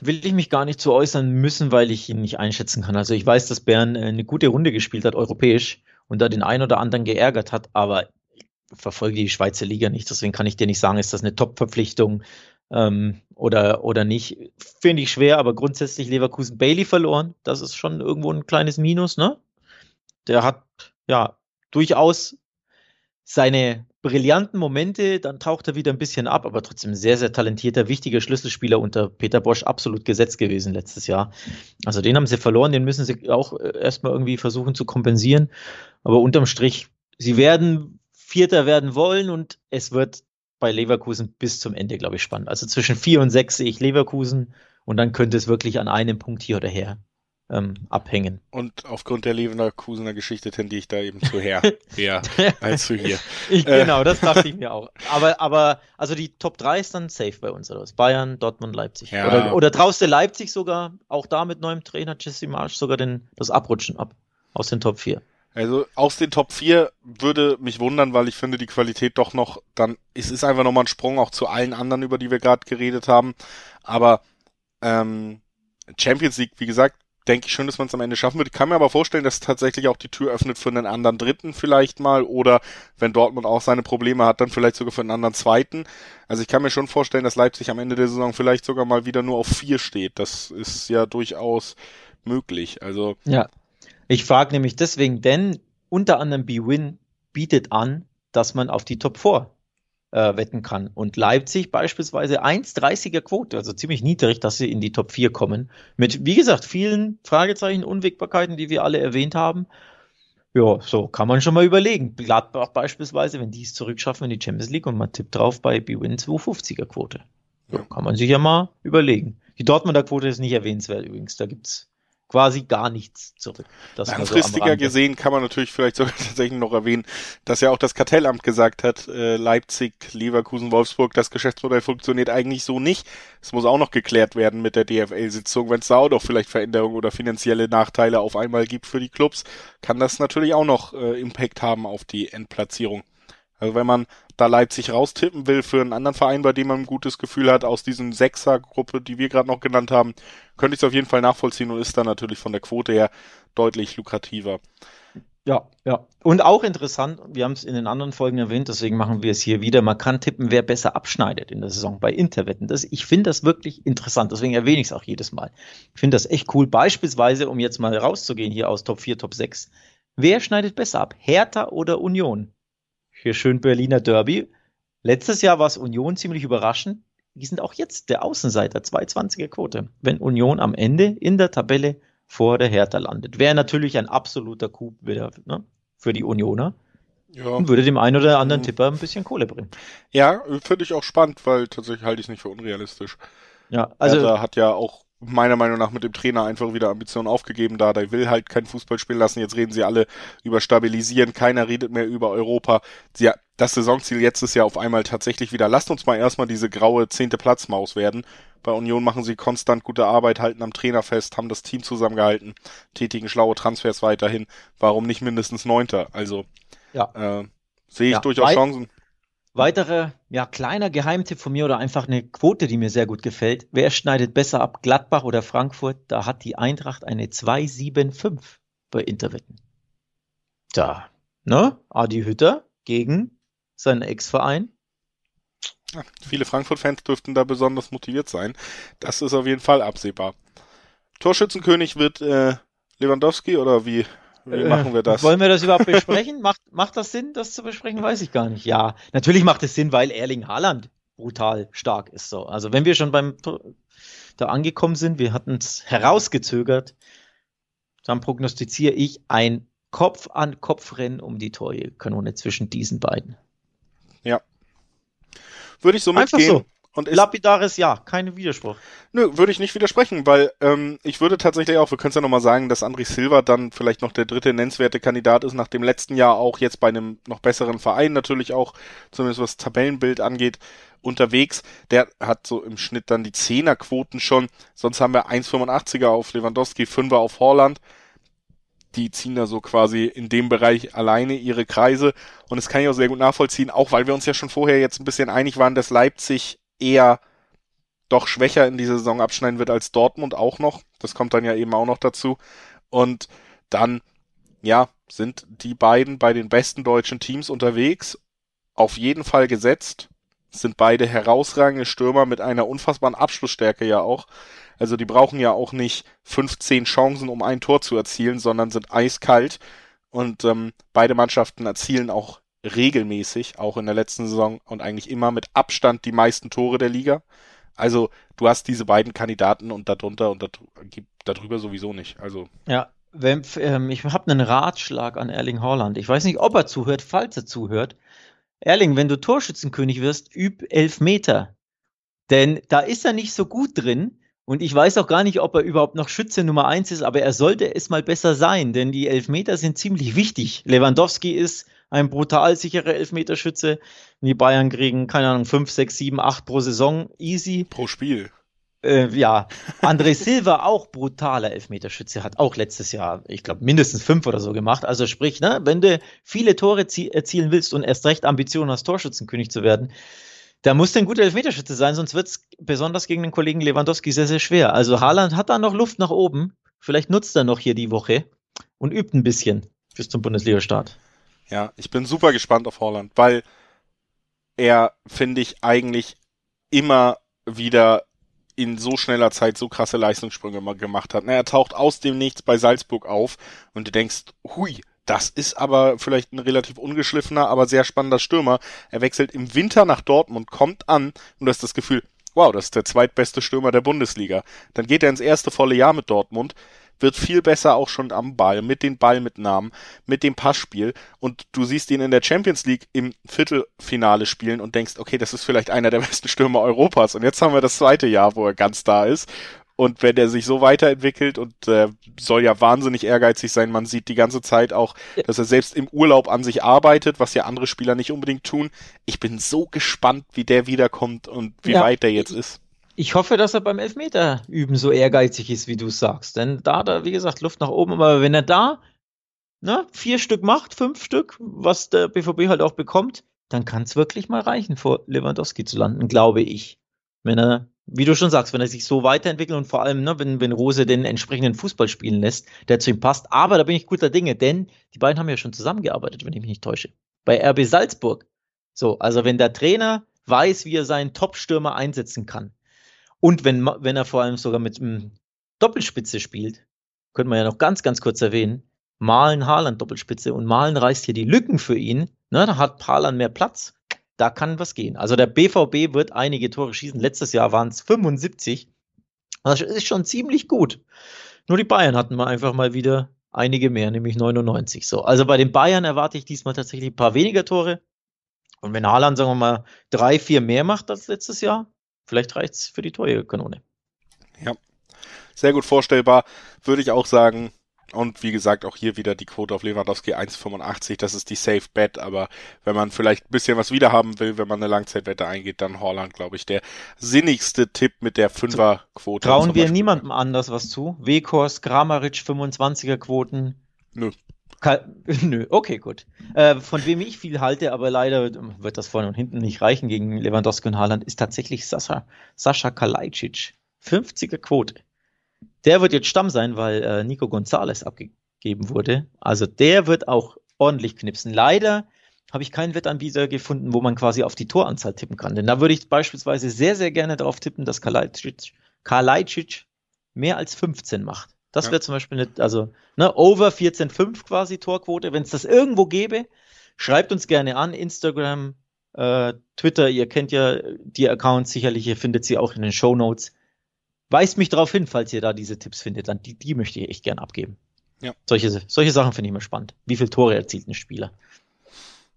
will ich mich gar nicht zu äußern müssen, weil ich ihn nicht einschätzen kann. Also ich weiß, dass Bern äh, eine gute Runde gespielt hat, europäisch, und da den einen oder anderen geärgert hat, aber verfolge die Schweizer Liga nicht, deswegen kann ich dir nicht sagen, ist das eine Top-Verpflichtung ähm, oder, oder nicht. Finde ich schwer, aber grundsätzlich Leverkusen Bailey verloren, das ist schon irgendwo ein kleines Minus, ne? Der hat ja durchaus seine brillanten Momente, dann taucht er wieder ein bisschen ab, aber trotzdem sehr, sehr talentierter, wichtiger Schlüsselspieler unter Peter Bosch, absolut gesetzt gewesen letztes Jahr. Also den haben sie verloren, den müssen sie auch äh, erstmal irgendwie versuchen zu kompensieren. Aber unterm Strich, sie werden Vierter werden wollen und es wird bei Leverkusen bis zum Ende, glaube ich, spannend. Also zwischen vier und sechs sehe ich Leverkusen und dann könnte es wirklich an einem Punkt hier oder her ähm, abhängen. Und aufgrund der Leverkusener Geschichte tendiere ich da eben zu her, eher als zu hier. Ich, äh. genau, das dachte ich mir auch. Aber, aber, also die Top 3 ist dann safe bei uns, oder was? Bayern, Dortmund, Leipzig. Ja. Oder, oder traust du Leipzig sogar, auch da mit neuem Trainer Jesse Marsch, sogar den, das Abrutschen ab aus den Top 4? Also aus den Top 4 würde mich wundern, weil ich finde, die Qualität doch noch dann, es ist einfach nochmal ein Sprung auch zu allen anderen, über die wir gerade geredet haben. Aber ähm, Champions League, wie gesagt, denke ich schon, dass man es am Ende schaffen wird. Ich kann mir aber vorstellen, dass tatsächlich auch die Tür öffnet für einen anderen Dritten vielleicht mal oder wenn Dortmund auch seine Probleme hat, dann vielleicht sogar für einen anderen Zweiten. Also ich kann mir schon vorstellen, dass Leipzig am Ende der Saison vielleicht sogar mal wieder nur auf vier steht. Das ist ja durchaus möglich. Also ja, ich frage nämlich deswegen, denn unter anderem B-Win bietet an, dass man auf die Top 4 äh, wetten kann. Und Leipzig beispielsweise 1,30er Quote, also ziemlich niedrig, dass sie in die Top 4 kommen. Mit, wie gesagt, vielen Fragezeichen, Unwägbarkeiten, die wir alle erwähnt haben. Ja, so kann man schon mal überlegen. Gladbach beispielsweise, wenn die es zurückschaffen in die Champions League und man tippt drauf bei B-Win 250er Quote. Ja, kann man sich ja mal überlegen. Die Dortmunder Quote ist nicht erwähnenswert übrigens. Da gibt's quasi gar nichts zurück. Das Langfristiger so gesehen kann man natürlich vielleicht sogar tatsächlich noch erwähnen, dass ja auch das Kartellamt gesagt hat, äh, Leipzig, Leverkusen, Wolfsburg, das Geschäftsmodell funktioniert eigentlich so nicht. Es muss auch noch geklärt werden mit der DFL-Sitzung. Wenn es da auch noch vielleicht Veränderungen oder finanzielle Nachteile auf einmal gibt für die Clubs, kann das natürlich auch noch äh, Impact haben auf die Endplatzierung. Also wenn man da Leipzig raustippen will für einen anderen Verein, bei dem man ein gutes Gefühl hat, aus diesen Sechser-Gruppe, die wir gerade noch genannt haben, könnte ich es auf jeden Fall nachvollziehen und ist dann natürlich von der Quote her deutlich lukrativer. Ja, ja. Und auch interessant, wir haben es in den anderen Folgen erwähnt, deswegen machen wir es hier wieder. Man kann tippen, wer besser abschneidet in der Saison bei Interwetten. Das, ich finde das wirklich interessant, deswegen erwähne ich es auch jedes Mal. Ich finde das echt cool. Beispielsweise, um jetzt mal rauszugehen hier aus Top 4, Top 6. Wer schneidet besser ab? Hertha oder Union? Hier schön Berliner Derby. Letztes Jahr war es Union ziemlich überraschend. Die sind auch jetzt der Außenseiter, 220er Quote. Wenn Union am Ende in der Tabelle vor der Hertha landet. Wäre natürlich ein absoluter Coup wieder ne, für die Unioner. Ja. Und würde dem einen oder anderen mhm. Tipper ein bisschen Kohle bringen. Ja, finde ich auch spannend, weil tatsächlich halte ich es nicht für unrealistisch. Ja, also. Hertha hat ja auch meiner Meinung nach mit dem Trainer einfach wieder Ambitionen aufgegeben da. Der will halt kein Fußball spielen lassen. Jetzt reden sie alle über Stabilisieren. Keiner redet mehr über Europa. Sie, das Saisonziel jetzt ist ja auf einmal tatsächlich wieder, lasst uns mal erstmal diese graue zehnte Platzmaus werden. Bei Union machen sie konstant gute Arbeit, halten am Trainer fest, haben das Team zusammengehalten, tätigen schlaue Transfers weiterhin. Warum nicht mindestens Neunter? Also ja. äh, sehe ich ja, durchaus Chancen. Weiterer, ja, kleiner Geheimtipp von mir oder einfach eine Quote, die mir sehr gut gefällt. Wer schneidet besser ab, Gladbach oder Frankfurt? Da hat die Eintracht eine 275 bei Interwetten. Da, ne? Adi Hütter gegen seinen Ex-Verein. Ja, viele Frankfurt-Fans dürften da besonders motiviert sein. Das ist auf jeden Fall absehbar. Torschützenkönig wird äh, Lewandowski oder wie wie machen wir das? Wollen wir das überhaupt besprechen? macht, macht das Sinn, das zu besprechen? Weiß ich gar nicht. Ja, natürlich macht es Sinn, weil Erling Haaland brutal stark ist so. Also wenn wir schon beim da angekommen sind, wir hatten es herausgezögert, dann prognostiziere ich ein Kopf-an-Kopf-Rennen um die Torkanone zwischen diesen beiden. Ja. Würde ich so mitgehen. So. Und Lapidares Ja, kein Widerspruch. Nö, würde ich nicht widersprechen, weil ähm, ich würde tatsächlich auch, wir können es ja nochmal sagen, dass André Silva dann vielleicht noch der dritte nennenswerte Kandidat ist, nach dem letzten Jahr auch jetzt bei einem noch besseren Verein natürlich auch, zumindest was Tabellenbild angeht, unterwegs. Der hat so im Schnitt dann die Zehnerquoten schon, sonst haben wir 1,85er auf Lewandowski, 5er auf Horland die ziehen da so quasi in dem Bereich alleine ihre Kreise. Und das kann ich auch sehr gut nachvollziehen, auch weil wir uns ja schon vorher jetzt ein bisschen einig waren, dass Leipzig eher doch schwächer in die Saison abschneiden wird als Dortmund auch noch. Das kommt dann ja eben auch noch dazu. Und dann, ja, sind die beiden bei den besten deutschen Teams unterwegs. Auf jeden Fall gesetzt. Sind beide herausragende Stürmer mit einer unfassbaren Abschlussstärke ja auch. Also die brauchen ja auch nicht 15 Chancen, um ein Tor zu erzielen, sondern sind eiskalt. Und ähm, beide Mannschaften erzielen auch regelmäßig, auch in der letzten Saison und eigentlich immer mit Abstand die meisten Tore der Liga. Also du hast diese beiden Kandidaten und darunter und darüber sowieso nicht. Also ja, wenn, ähm, ich habe einen Ratschlag an Erling Haaland. Ich weiß nicht, ob er zuhört, falls er zuhört. Erling, wenn du Torschützenkönig wirst, üb elf Meter. Denn da ist er nicht so gut drin. Und ich weiß auch gar nicht, ob er überhaupt noch Schütze Nummer eins ist, aber er sollte es mal besser sein, denn die Elfmeter sind ziemlich wichtig. Lewandowski ist ein brutal sicherer Elfmeterschütze. Die Bayern kriegen, keine Ahnung, fünf, sechs, sieben, acht pro Saison, easy. Pro Spiel. Äh, ja, André Silva auch brutaler Elfmeterschütze, hat auch letztes Jahr, ich glaube, mindestens fünf oder so gemacht. Also sprich, ne, wenn du viele Tore erzielen willst und erst recht Ambitionen hast, Torschützenkönig zu werden, da muss ein guter Elfmeterschütze sein, sonst wird es besonders gegen den Kollegen Lewandowski sehr, sehr schwer. Also Haaland hat da noch Luft nach oben. Vielleicht nutzt er noch hier die Woche und übt ein bisschen bis zum Bundesliga-Start. Ja, ich bin super gespannt auf Haaland, weil er, finde ich, eigentlich immer wieder in so schneller Zeit so krasse Leistungssprünge gemacht hat. Er taucht aus dem Nichts bei Salzburg auf und du denkst, hui, das ist aber vielleicht ein relativ ungeschliffener, aber sehr spannender Stürmer. Er wechselt im Winter nach Dortmund, kommt an und du hast das Gefühl, wow, das ist der zweitbeste Stürmer der Bundesliga. Dann geht er ins erste volle Jahr mit Dortmund, wird viel besser auch schon am Ball, mit den Ballmitnahmen, mit dem Passspiel. Und du siehst ihn in der Champions League im Viertelfinale spielen und denkst, okay, das ist vielleicht einer der besten Stürmer Europas. Und jetzt haben wir das zweite Jahr, wo er ganz da ist. Und wenn er sich so weiterentwickelt und äh, soll ja wahnsinnig ehrgeizig sein, man sieht die ganze Zeit auch, dass er selbst im Urlaub an sich arbeitet, was ja andere Spieler nicht unbedingt tun. Ich bin so gespannt, wie der wiederkommt und wie ja, weit der jetzt ist. Ich hoffe, dass er beim Elfmeter üben so ehrgeizig ist, wie du sagst. Denn da da, wie gesagt, Luft nach oben. Aber wenn er da ne, vier Stück macht, fünf Stück, was der BVB halt auch bekommt, dann kann es wirklich mal reichen, vor Lewandowski zu landen, glaube ich. Wenn er wie du schon sagst, wenn er sich so weiterentwickelt und vor allem, ne, wenn, wenn Rose den entsprechenden Fußball spielen lässt, der zu ihm passt. Aber da bin ich guter Dinge, denn die beiden haben ja schon zusammengearbeitet, wenn ich mich nicht täusche. Bei RB Salzburg. So, also wenn der Trainer weiß, wie er seinen Top-Stürmer einsetzen kann und wenn, wenn er vor allem sogar mit einem Doppelspitze spielt, könnte man ja noch ganz, ganz kurz erwähnen, Malen Haaland Doppelspitze und Malen reißt hier die Lücken für ihn. Ne, da hat Haaland mehr Platz da kann was gehen. Also der BVB wird einige Tore schießen. Letztes Jahr waren es 75. Das ist schon ziemlich gut. Nur die Bayern hatten mal einfach mal wieder einige mehr, nämlich 99. So, also bei den Bayern erwarte ich diesmal tatsächlich ein paar weniger Tore. Und wenn Haaland, sagen wir mal, drei, vier mehr macht als letztes Jahr, vielleicht reicht es für die Torjägerkanone. Ja, sehr gut vorstellbar. Würde ich auch sagen, und wie gesagt, auch hier wieder die Quote auf Lewandowski 1,85. Das ist die Safe Bet. Aber wenn man vielleicht ein bisschen was wiederhaben will, wenn man eine Langzeitwette eingeht, dann Holland, glaube ich, der sinnigste Tipp mit der Fünferquote. Trauen wir niemandem anders was zu? Wekors, Kramaric 25er Quoten. Nö. Ka Nö, okay, gut. Äh, von wem ich viel halte, aber leider wird das vorne und hinten nicht reichen gegen Lewandowski und Haaland, ist tatsächlich Sascha, Sascha Kalajdzic. 50er Quote. Der wird jetzt Stamm sein, weil äh, Nico Gonzalez abgegeben wurde. Also der wird auch ordentlich knipsen. Leider habe ich keinen Wettanbieter gefunden, wo man quasi auf die Toranzahl tippen kann. Denn da würde ich beispielsweise sehr, sehr gerne darauf tippen, dass Kalajdzic, Kalajdzic mehr als 15 macht. Das ja. wäre zum Beispiel eine, also ne, over 14,5 quasi Torquote. Wenn es das irgendwo gäbe, schreibt uns gerne an. Instagram, äh, Twitter, ihr kennt ja die Accounts sicherlich, ihr findet sie auch in den Show Notes. Weist mich darauf hin, falls ihr da diese Tipps findet. Dann die, die möchte ich echt gern abgeben. Ja. Solche, solche Sachen finde ich immer spannend. Wie viele Tore erzielt ein Spieler?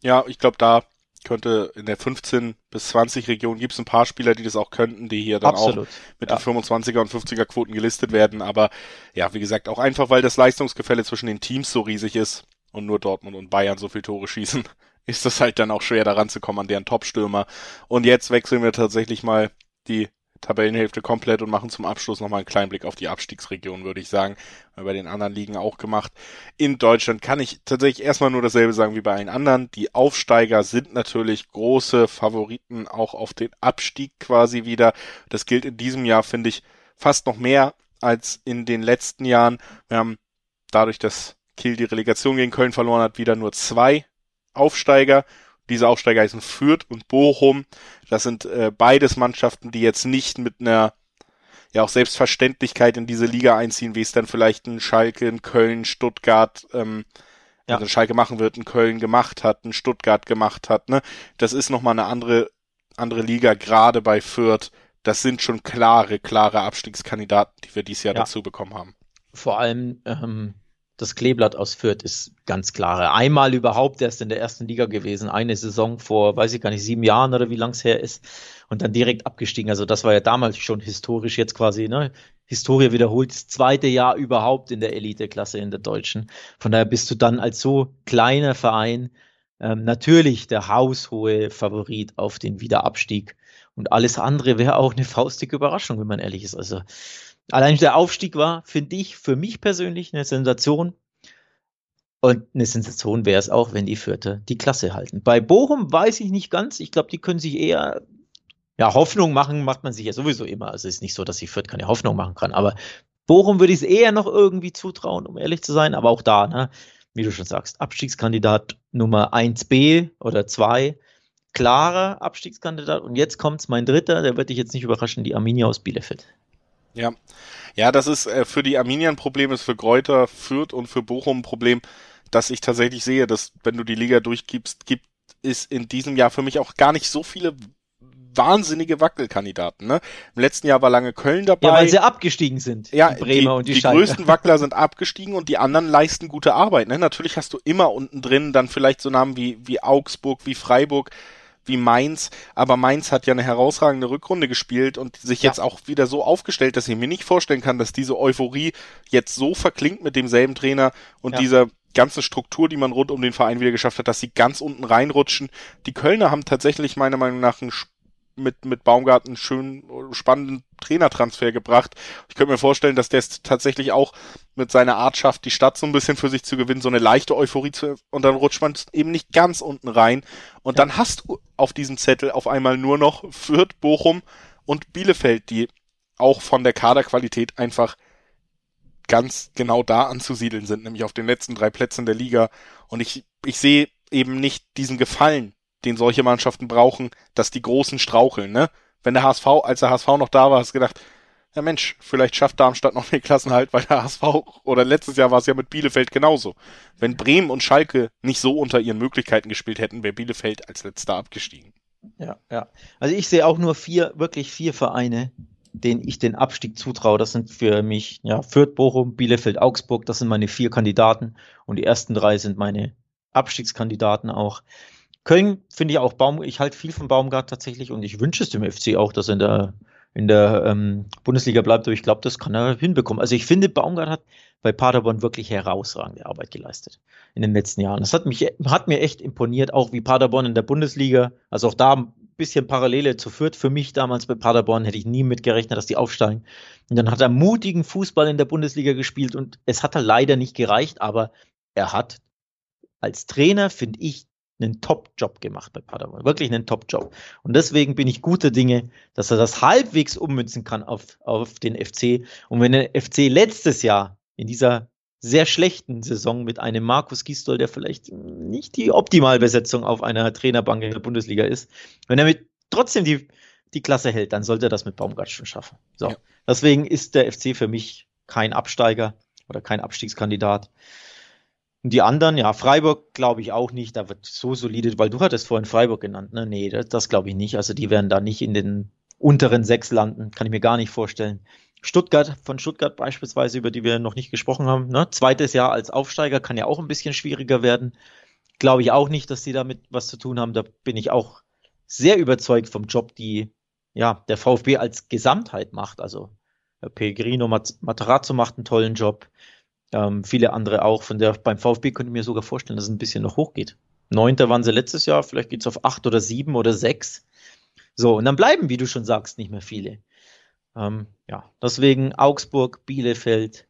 Ja, ich glaube, da könnte in der 15 bis 20 Region gibt es ein paar Spieler, die das auch könnten, die hier dann Absolut. auch mit ja. den 25er und 50er Quoten gelistet werden. Aber ja, wie gesagt, auch einfach, weil das Leistungsgefälle zwischen den Teams so riesig ist und nur Dortmund und Bayern so viele Tore schießen, ist das halt dann auch schwer daran zu kommen an deren Topstürmer. Und jetzt wechseln wir tatsächlich mal die Tabellenhälfte komplett und machen zum Abschluss nochmal einen kleinen Blick auf die Abstiegsregion, würde ich sagen. Bei den anderen Ligen auch gemacht. In Deutschland kann ich tatsächlich erstmal nur dasselbe sagen wie bei allen anderen. Die Aufsteiger sind natürlich große Favoriten auch auf den Abstieg quasi wieder. Das gilt in diesem Jahr, finde ich, fast noch mehr als in den letzten Jahren. Wir haben dadurch, dass Kiel die Relegation gegen Köln verloren hat, wieder nur zwei Aufsteiger diese Aufsteiger heißen Fürth und Bochum. Das sind äh, beides Mannschaften, die jetzt nicht mit einer ja auch Selbstverständlichkeit in diese Liga einziehen, wie es dann vielleicht ein Schalke, ein Köln, Stuttgart, ähm, ja. also Schalke machen wird, ein Köln gemacht hat, ein Stuttgart gemacht hat. Ne? Das ist nochmal eine andere, andere Liga, gerade bei Fürth. Das sind schon klare, klare Abstiegskandidaten, die wir dieses Jahr ja. dazu bekommen haben. Vor allem ähm, das Kleeblatt aus Fürth ist ganz klare. Einmal überhaupt erst in der ersten Liga gewesen, eine Saison vor, weiß ich gar nicht, sieben Jahren oder wie lang es her ist und dann direkt abgestiegen. Also das war ja damals schon historisch, jetzt quasi, ne? Historie wiederholt, das zweite Jahr überhaupt in der Eliteklasse in der Deutschen. Von daher bist du dann als so kleiner Verein ähm, natürlich der haushohe Favorit auf den Wiederabstieg. Und alles andere wäre auch eine faustige Überraschung, wenn man ehrlich ist. Also Allein der Aufstieg war, finde ich, für mich persönlich eine Sensation. Und eine Sensation wäre es auch, wenn die Vierte die Klasse halten. Bei Bochum weiß ich nicht ganz. Ich glaube, die können sich eher, ja, Hoffnung machen, macht man sich ja sowieso immer. Also es ist nicht so, dass die Fürth keine Hoffnung machen kann. Aber Bochum würde ich es eher noch irgendwie zutrauen, um ehrlich zu sein. Aber auch da, ne, wie du schon sagst, Abstiegskandidat Nummer 1b oder 2. Klarer Abstiegskandidat. Und jetzt kommt mein dritter, der wird dich jetzt nicht überraschen, die Arminia aus Bielefeld. Ja, ja, das ist äh, für die Arminia ein Problem, ist für Kräuter, Fürth und für Bochum ein Problem, dass ich tatsächlich sehe, dass wenn du die Liga durchgibst, gibt es in diesem Jahr für mich auch gar nicht so viele wahnsinnige Wackelkandidaten. Ne? Im letzten Jahr war lange Köln dabei. Ja, weil sie abgestiegen sind. Ja, die Bremer die, und die, die größten Wackler sind abgestiegen und die anderen leisten gute Arbeit. Ne? Natürlich hast du immer unten drin dann vielleicht so Namen wie, wie Augsburg, wie Freiburg, wie Mainz, aber Mainz hat ja eine herausragende Rückrunde gespielt und sich ja. jetzt auch wieder so aufgestellt, dass ich mir nicht vorstellen kann, dass diese Euphorie jetzt so verklingt mit demselben Trainer und ja. dieser ganze Struktur, die man rund um den Verein wieder geschafft hat, dass sie ganz unten reinrutschen. Die Kölner haben tatsächlich meiner Meinung nach einen mit, mit Baumgarten schönen, spannenden Trainertransfer gebracht. Ich könnte mir vorstellen, dass der es tatsächlich auch mit seiner Art schafft, die Stadt so ein bisschen für sich zu gewinnen, so eine leichte Euphorie zu, und dann rutscht man eben nicht ganz unten rein. Und ja. dann hast du auf diesem Zettel auf einmal nur noch Fürth, Bochum und Bielefeld, die auch von der Kaderqualität einfach ganz genau da anzusiedeln sind, nämlich auf den letzten drei Plätzen der Liga. Und ich, ich sehe eben nicht diesen Gefallen, den solche Mannschaften brauchen, dass die Großen straucheln, ne? Wenn der HSV, als der HSV noch da war, hast du gedacht, ja Mensch, vielleicht schafft Darmstadt noch den Klassenhalt, weil der HSV, oder letztes Jahr war es ja mit Bielefeld genauso. Wenn Bremen und Schalke nicht so unter ihren Möglichkeiten gespielt hätten, wäre Bielefeld als letzter abgestiegen. Ja, ja. Also ich sehe auch nur vier, wirklich vier Vereine, denen ich den Abstieg zutraue. Das sind für mich, ja, Fürth, Bochum, Bielefeld, Augsburg, das sind meine vier Kandidaten. Und die ersten drei sind meine Abstiegskandidaten auch. Köln finde ich auch Baum, ich halte viel von Baumgart tatsächlich und ich wünsche es dem FC auch, dass er in der, in der ähm, Bundesliga bleibt, aber ich glaube, das kann er hinbekommen. Also ich finde, Baumgart hat bei Paderborn wirklich herausragende Arbeit geleistet in den letzten Jahren. Das hat mich, hat mir echt imponiert, auch wie Paderborn in der Bundesliga, also auch da ein bisschen Parallele zu Fürth. Für mich damals bei Paderborn hätte ich nie mitgerechnet, dass die aufsteigen. Und dann hat er mutigen Fußball in der Bundesliga gespielt und es hat er leider nicht gereicht, aber er hat als Trainer, finde ich, einen Top-Job gemacht bei Paderborn. Wirklich einen Top-Job. Und deswegen bin ich guter Dinge, dass er das halbwegs ummünzen kann auf, auf den FC. Und wenn der FC letztes Jahr in dieser sehr schlechten Saison mit einem Markus Gistol, der vielleicht nicht die Optimalbesetzung auf einer Trainerbank in der Bundesliga ist, wenn er mit trotzdem die, die Klasse hält, dann sollte er das mit Baumgart schon schaffen. So. Ja. Deswegen ist der FC für mich kein Absteiger oder kein Abstiegskandidat. Und die anderen, ja, Freiburg glaube ich auch nicht, da wird so solide, weil du hattest vorhin Freiburg genannt, ne? Nee, das, das glaube ich nicht. Also die werden da nicht in den unteren sechs landen, kann ich mir gar nicht vorstellen. Stuttgart, von Stuttgart beispielsweise, über die wir noch nicht gesprochen haben, ne? Zweites Jahr als Aufsteiger kann ja auch ein bisschen schwieriger werden. Glaube ich auch nicht, dass die damit was zu tun haben. Da bin ich auch sehr überzeugt vom Job, die ja der VfB als Gesamtheit macht. Also Pellegrino Materazzo macht einen tollen Job. Ähm, viele andere auch. Von der beim VfB könnte ich mir sogar vorstellen, dass es ein bisschen noch hochgeht. Neunter waren sie letztes Jahr, vielleicht geht's auf acht oder sieben oder sechs. So, und dann bleiben, wie du schon sagst, nicht mehr viele. Ähm, ja, deswegen Augsburg, Bielefeld,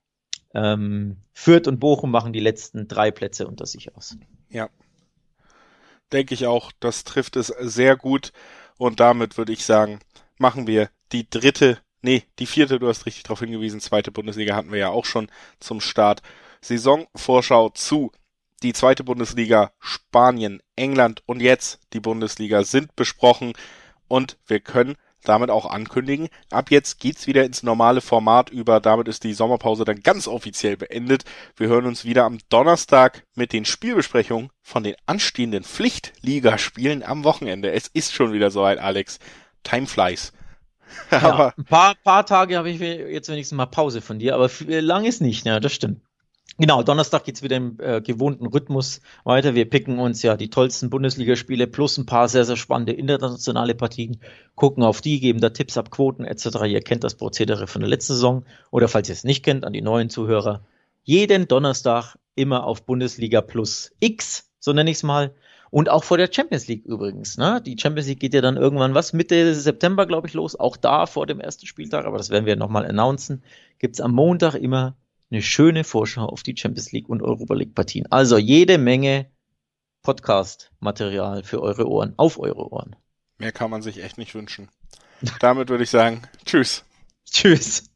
ähm, Fürth und Bochum machen die letzten drei Plätze unter sich aus. Ja. Denke ich auch, das trifft es sehr gut. Und damit würde ich sagen, machen wir die dritte Nee, die vierte, du hast richtig darauf hingewiesen. Zweite Bundesliga hatten wir ja auch schon zum Start. Saisonvorschau zu. Die zweite Bundesliga, Spanien, England und jetzt die Bundesliga sind besprochen und wir können damit auch ankündigen, ab jetzt geht's wieder ins normale Format über. Damit ist die Sommerpause dann ganz offiziell beendet. Wir hören uns wieder am Donnerstag mit den Spielbesprechungen von den anstehenden Pflichtligaspielen am Wochenende. Es ist schon wieder soweit, Alex. Time flies. aber ja, ein paar, paar Tage habe ich jetzt wenigstens mal Pause von dir, aber lang ist nicht, ja, das stimmt. Genau, Donnerstag geht's wieder im äh, gewohnten Rhythmus weiter. Wir picken uns ja die tollsten Bundesligaspiele plus ein paar sehr, sehr spannende internationale Partien, gucken auf die, geben da Tipps ab, Quoten etc. Ihr kennt das Prozedere von der letzten Saison. Oder falls ihr es nicht kennt, an die neuen Zuhörer. Jeden Donnerstag immer auf Bundesliga plus X, so nenne ich es mal. Und auch vor der Champions League übrigens. Ne? Die Champions League geht ja dann irgendwann was Mitte September, glaube ich, los. Auch da vor dem ersten Spieltag, aber das werden wir nochmal announcen. Gibt's am Montag immer eine schöne Vorschau auf die Champions League und Europa League Partien. Also jede Menge Podcast-Material für eure Ohren, auf eure Ohren. Mehr kann man sich echt nicht wünschen. Damit würde ich sagen, tschüss. Tschüss.